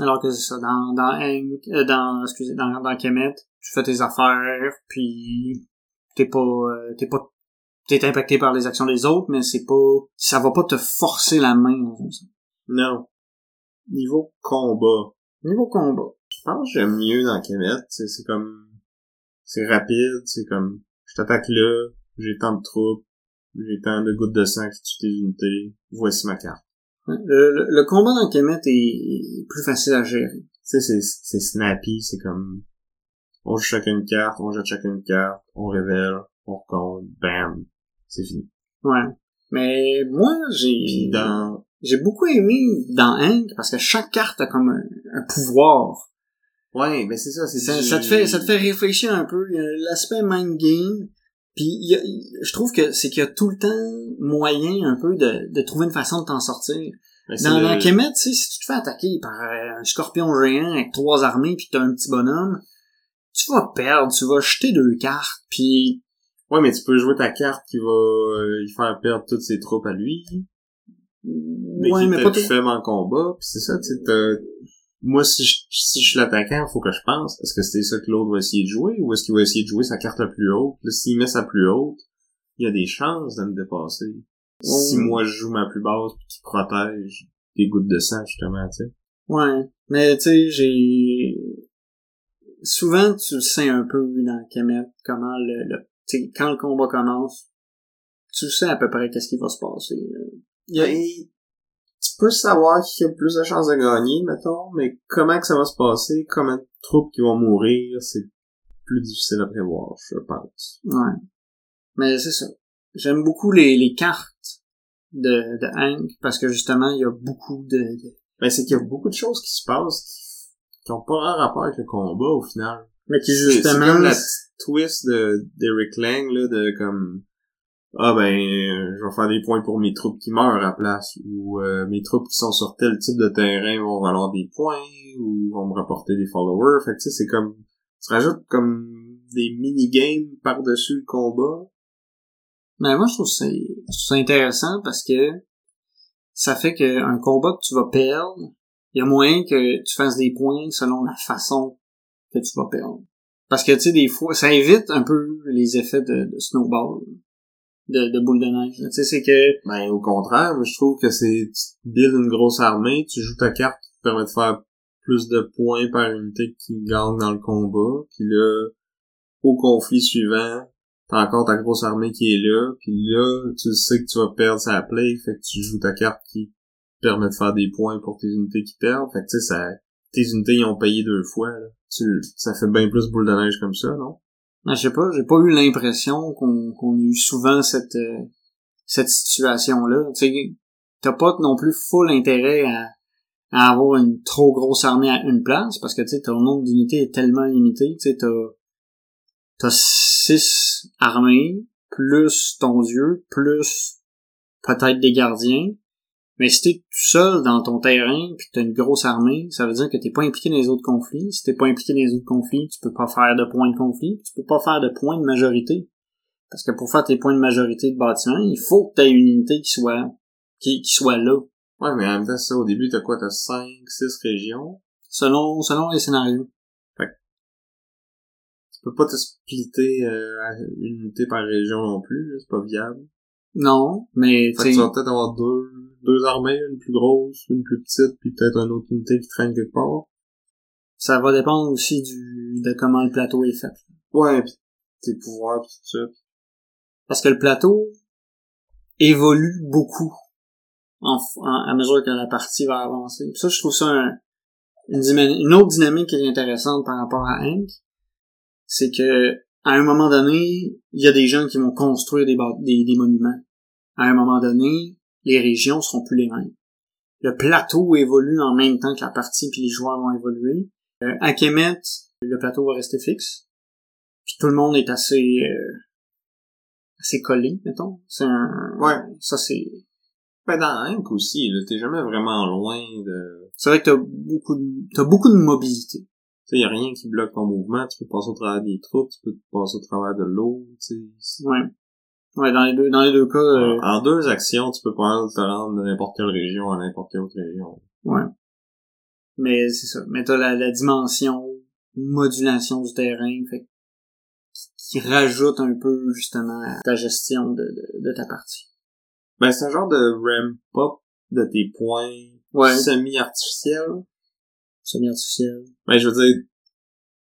Alors que c'est ça, dans, dans, Hank- euh, dans, excusez, dans, dans Kemet, tu fais tes affaires, puis t'es pas, euh, t'es pas, t'es impacté par les actions des autres, mais c'est pas, ça va pas te forcer la main, dans un sens. Non. Niveau combat, Niveau combat. Je pense que j'aime mieux dans Kemet, c'est comme, c'est rapide, c'est comme, je t'attaque là, j'ai tant de troupes, j'ai tant de gouttes de sang qui tuent tes unités, voici ma carte. Le, le, le combat dans Kemet est, est plus facile à gérer. Tu sais, c'est, c'est snappy, c'est comme, on joue chacun une carte, on jette chacun une carte, on révèle, on recompte, bam, c'est fini. Ouais. Mais moi, j'ai, dans, j'ai beaucoup aimé dans Hank, parce que chaque carte a comme un, un pouvoir. Ouais, mais c'est ça, c'est Ça, ça te fait ça te fait réfléchir un peu l'aspect mind game puis y a- je trouve que c'est qu'il y a tout le temps moyen un peu de, de trouver une façon de t'en sortir. Mais c'est dans, le- Kemet tu sais si tu te fais attaquer par euh, un scorpion géant avec trois armées puis t'as un petit bonhomme tu vas perdre tu vas jeter deux cartes puis Ouais, mais tu peux jouer ta carte qui va euh, faire perdre toutes ses troupes à lui, mais ouais qui mais pas tout. faible en combat, puis c'est ça, tu sais, t'as- moi, si je, si je suis l'attaquant, faut que je pense, est-ce que c'est ça que l'autre va essayer de jouer, ou est-ce qu'il va essayer de jouer sa carte la plus haute? Là, s'il met sa plus haute, il y a des chances de me dépasser. Si moi, je joue ma plus basse, puis qu'il protège des gouttes de sang, justement, tu sais. ouais mais tu sais j'ai souvent tu le sais un peu dans Kemet comment le, le tu sais, quand le combat commence tu sais à peu près qu'est-ce qui va se passer là. Il y a- tu peux savoir qui a plus de chances de gagner, mettons, mais comment que ça va se passer, combien de troupes qui vont mourir, c'est plus difficile à prévoir, je pense. Ouais. Mais c'est ça. J'aime beaucoup les, les cartes de, de Hank parce que justement, il y a beaucoup de... de- Ben, c'est qu'il y a beaucoup de choses qui se passent qui, qui ont pas grand rapport avec le combat, au final. Mais qui C'est- C'est justement... comme la twist de d'Eric Lang, là, de comme, ah ben, je vais faire des points pour mes troupes qui meurent à la place, ou euh, mes troupes qui sont sur tel type de terrain vont valoir des points, ou vont me rapporter des followers. Fait que tu sais, c'est comme, tu rajoutes comme des mini-games par-dessus le combat. Mais moi, je trouve ça, je trouve ça intéressant parce que ça fait qu'un combat que tu vas perdre, il y a moyen que tu fasses des points selon la façon que tu vas perdre. Parce que, tu sais, des fois, ça évite un peu les effets de snowball, de, de boule de neige. Tu sais, c'est que Ben, au contraire, je trouve que c'est, tu builds une grosse armée, tu joues ta carte qui te permet de faire plus de points par unité qui gagne dans le combat, puis là, au conflit suivant, t'as encore ta grosse armée qui est là, puis là, tu sais que tu vas perdre sa play, fait que tu joues ta carte qui permet de faire des points pour tes unités qui perdent, fait que tu sais, ça, tes unités, ils ont payé deux fois, là. Tu, ça fait bien plus boule de neige comme ça, non? Ah, je sais pas, j'ai pas eu l'impression qu'on qu'on a eu souvent cette euh, cette situation-là. Tu t'as pas non plus full intérêt à, à avoir une trop grosse armée à une place, parce que tu ton nombre d'unités est tellement limité, tu t'as, t'as six armées, plus ton dieu, plus peut-être des gardiens, mais si t'es tout seul dans ton terrain puis que t'as une grosse armée, ça veut dire que t'es pas impliqué dans les autres conflits. Si t'es pas impliqué dans les autres conflits, tu peux pas faire de points de conflit, tu peux pas faire de points de majorité. Parce que pour faire tes points de majorité de bâtiment, il faut que t'aies une unité qui soit qui, qui soit là. Ouais, mais en même temps, ça, au début, t'as quoi? T'as 5, 6 régions? Selon selon les scénarios. Tu peux pas te splitter euh, une unité par région non plus, c'est pas viable. Non, mais Fait que tu vas peut-être avoir deux, deux armées, une plus grosse, une plus petite, puis peut-être une autre unité qui traîne quelque part. ça va dépendre aussi du de comment le plateau est fait. Ouais, pis tes pouvoirs pis tout ça. Parce que le plateau évolue beaucoup en, en- à mesure que la partie va avancer. Puis ça, je trouve ça un- une, une autre dynamique qui est intéressante par rapport à Hank. C'est que à un moment donné, il y a des gens qui vont construire des, des, des monuments. À un moment donné, les régions seront plus les mêmes. Le plateau évolue en même temps que la partie, puis les joueurs vont évoluer. Euh, à Kemet, le plateau va rester fixe. Puis tout le monde est assez euh, assez collé, mettons. C'est un... Ouais. Ça, c'est... Ben, dans Hank aussi, là, t'es jamais vraiment loin de... C'est vrai que t'as beaucoup de... t'as beaucoup de mobilité. Tu y a rien qui bloque ton mouvement, tu peux passer au travers des troupes, tu peux passer au travers de l'eau, tu sais. Ouais. Ouais, dans les deux, dans les deux cas, euh, En deux actions, tu peux pas te rendre de n'importe quelle région à n'importe quelle autre région. ouais. Mais c'est ça. Mais t'as la, la dimension, modulation du terrain, fait qui rajoute un peu, justement, à ta gestion de, de, de ta partie. Ben, c'est un genre de ramp-up de tes points Ouais. semi-artificiels. Semi-artificiel. Ben, je veux dire,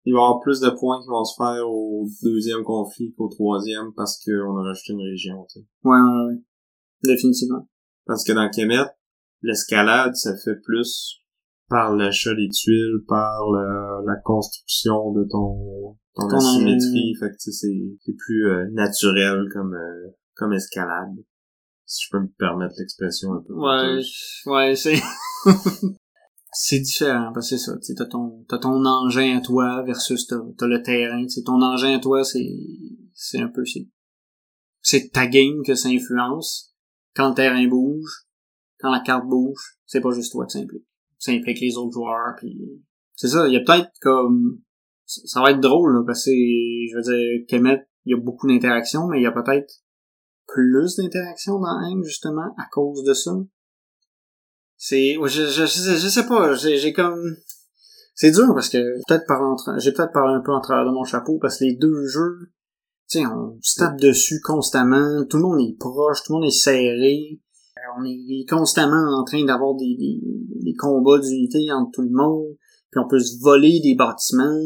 il va y avoir plus de points qui vont se faire au deuxième conflit qu'au troisième parce qu'on a rajouté une région, tu sais. Ouais, ouais, ouais. Définitivement. Parce que dans Kemet, l'escalade, ça fait plus par l'achat des tuiles, par la, la construction de ton, ton Ton- asymétrie. Fait que, c'est plus euh, naturel comme, euh, comme escalade. Si je peux me permettre l'expression un peu. Ouais, ouais, c'est... c'est différent, parce que c'est ça, t'as ton, t'as ton engin à toi versus t'as, le terrain, sais, ton engin à toi, c'est, c'est un peu, c'est, c'est ta game que ça influence. Quand le terrain bouge, quand la carte bouge, c'est pas juste toi que ça implique. Ça implique les autres joueurs, puis c'est ça, il y a peut-être comme, ça, va être drôle, là, parce que, je veux dire, Kemet, il y a beaucoup d'interactions, mais il y a peut-être plus d'interactions dans Hank, justement, à cause de ça. C'est, je, je, je, sais, pas, j'ai, comme, c'est dur parce que peut-être j'ai peut-être parlé un peu en travers de mon chapeau parce que les deux jeux, tu sais, on se tape dessus constamment, tout le monde est proche, tout le monde est serré, Euh, on est constamment en train d'avoir des, des, des combats d'unité entre tout le monde, puis on peut se voler des bâtiments,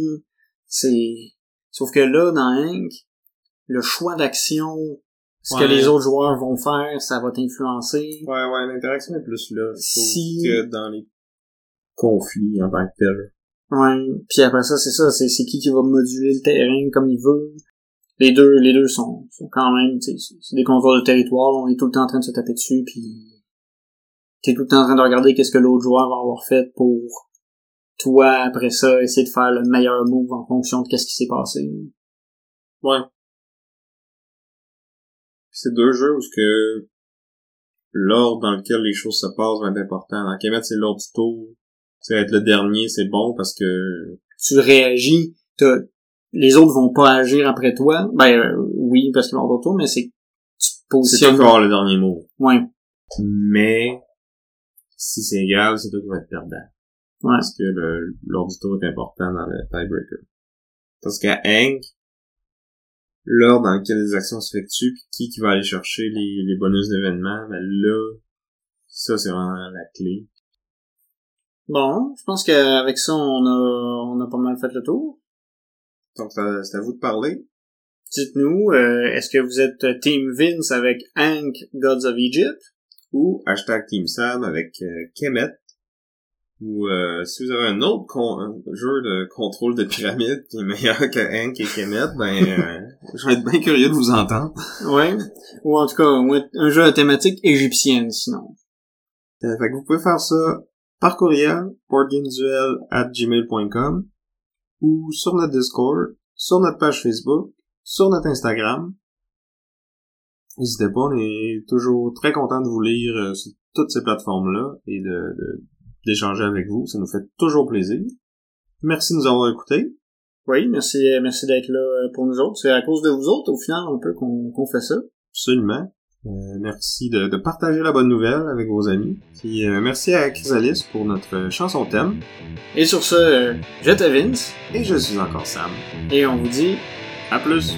c'est, sauf que là, dans Hank, le choix d'action, ce que les autres joueurs vont faire, ça va t'influencer. Ouais, ouais, l'interaction est plus là, Si- que dans les conflits en tant que tel. Ouais. Puis après ça, c'est ça, c'est, c'est qui qui va moduler le terrain comme il veut. Les deux, les deux sont, sont quand même, c'est- c'est des contrôles de territoire, on est tout le temps en train de se taper dessus, puis t'es tout le temps en train de regarder qu'est-ce que l'autre joueur va avoir fait pour toi, après ça, essayer de faire le meilleur move en fonction de qu'est-ce qui s'est passé. Ouais. C'est deux jeux où ce que l'ordre dans lequel les choses se passent va être important. Dans Kemet, c'est l'ordre du tour. C'est être le dernier, c'est bon parce que Tu réagis, t'as, les autres vont pas agir après toi. Ben, euh, oui, parce qu'ils vont avoir tour, mais c'est, tu c'est positionnes. vas avoir le dernier mot. Ouais. Mais si c'est égal, c'est toi qui vas être perdant. Ouais. Parce que l'ordre du tour est important dans le tiebreaker. Parce qu'à Hank, l'ordre dans lequel les actions s'effectuent, puis qui qui va aller chercher les, les bonus d'événements, ben là, ça c'est vraiment la clé. Bon, je pense qu'avec ça, on a, on a pas mal fait le tour. Donc c'est à vous de parler. Dites-nous, euh, est-ce que vous êtes Team Vince avec Hank, Gods of Egypt? Ou hashtag Team Sam avec euh, Kemet. Ou euh, si vous avez un autre con- jeu de contrôle de pyramide qui est meilleur que Hank et Kemet, ben euh, je vais être bien curieux de vous entendre. Ouais. Ou en tout cas, un jeu à thématique égyptienne, sinon. Euh, fait que vous pouvez faire ça par courriel, boardgameduel at gmail.com ou sur notre Discord, sur notre page Facebook, sur notre Instagram. N'hésitez pas, on est toujours très content de vous lire euh, sur toutes ces plateformes-là et de, d'échanger avec vous. Ça nous fait toujours plaisir. Merci de nous avoir écoutés. Oui, merci, merci d'être là euh, pour nous autres. C'est à cause de vous autres, au final, un peu qu'on qu'on fait ça. Absolument. Euh, merci de, de, partager la bonne nouvelle avec vos amis. Puis euh, merci à Chrysalis pour notre chanson thème. Et sur ce, euh, je te Vince. Et je suis encore Sam. Et on vous dit à plus.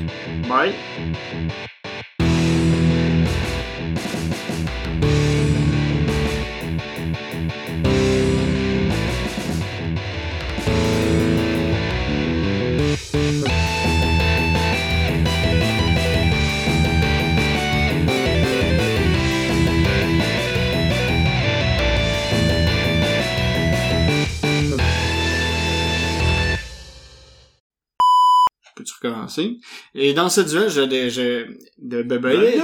Bye. Peux-tu recommencer? Et dans ce duel, je, de, je, de bébé.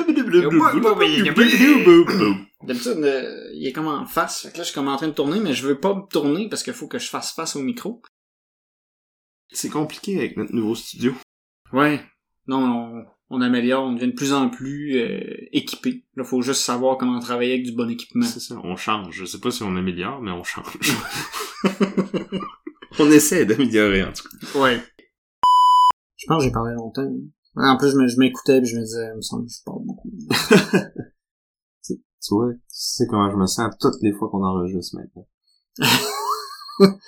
D'habitude, euh, il est comme en face. Fait que là, je suis comme en train de tourner, mais je veux pas me tourner parce qu'il faut que je fasse face au micro. C'est compliqué avec notre nouveau studio. Ouais. Non, on, on améliore, on devient de plus en plus euh, équipé. Là, faut juste savoir comment travailler avec du bon équipement. C'est ça, on change. Je sais pas si on améliore, mais on change. on essaie d'améliorer, en tout cas. Ouais. Je pense que j'ai parlé longtemps. En plus, je m'écoutais et je me disais, il me semble que je parle beaucoup. tu vois, tu sais comment je me sens toutes les fois qu'on enregistre maintenant.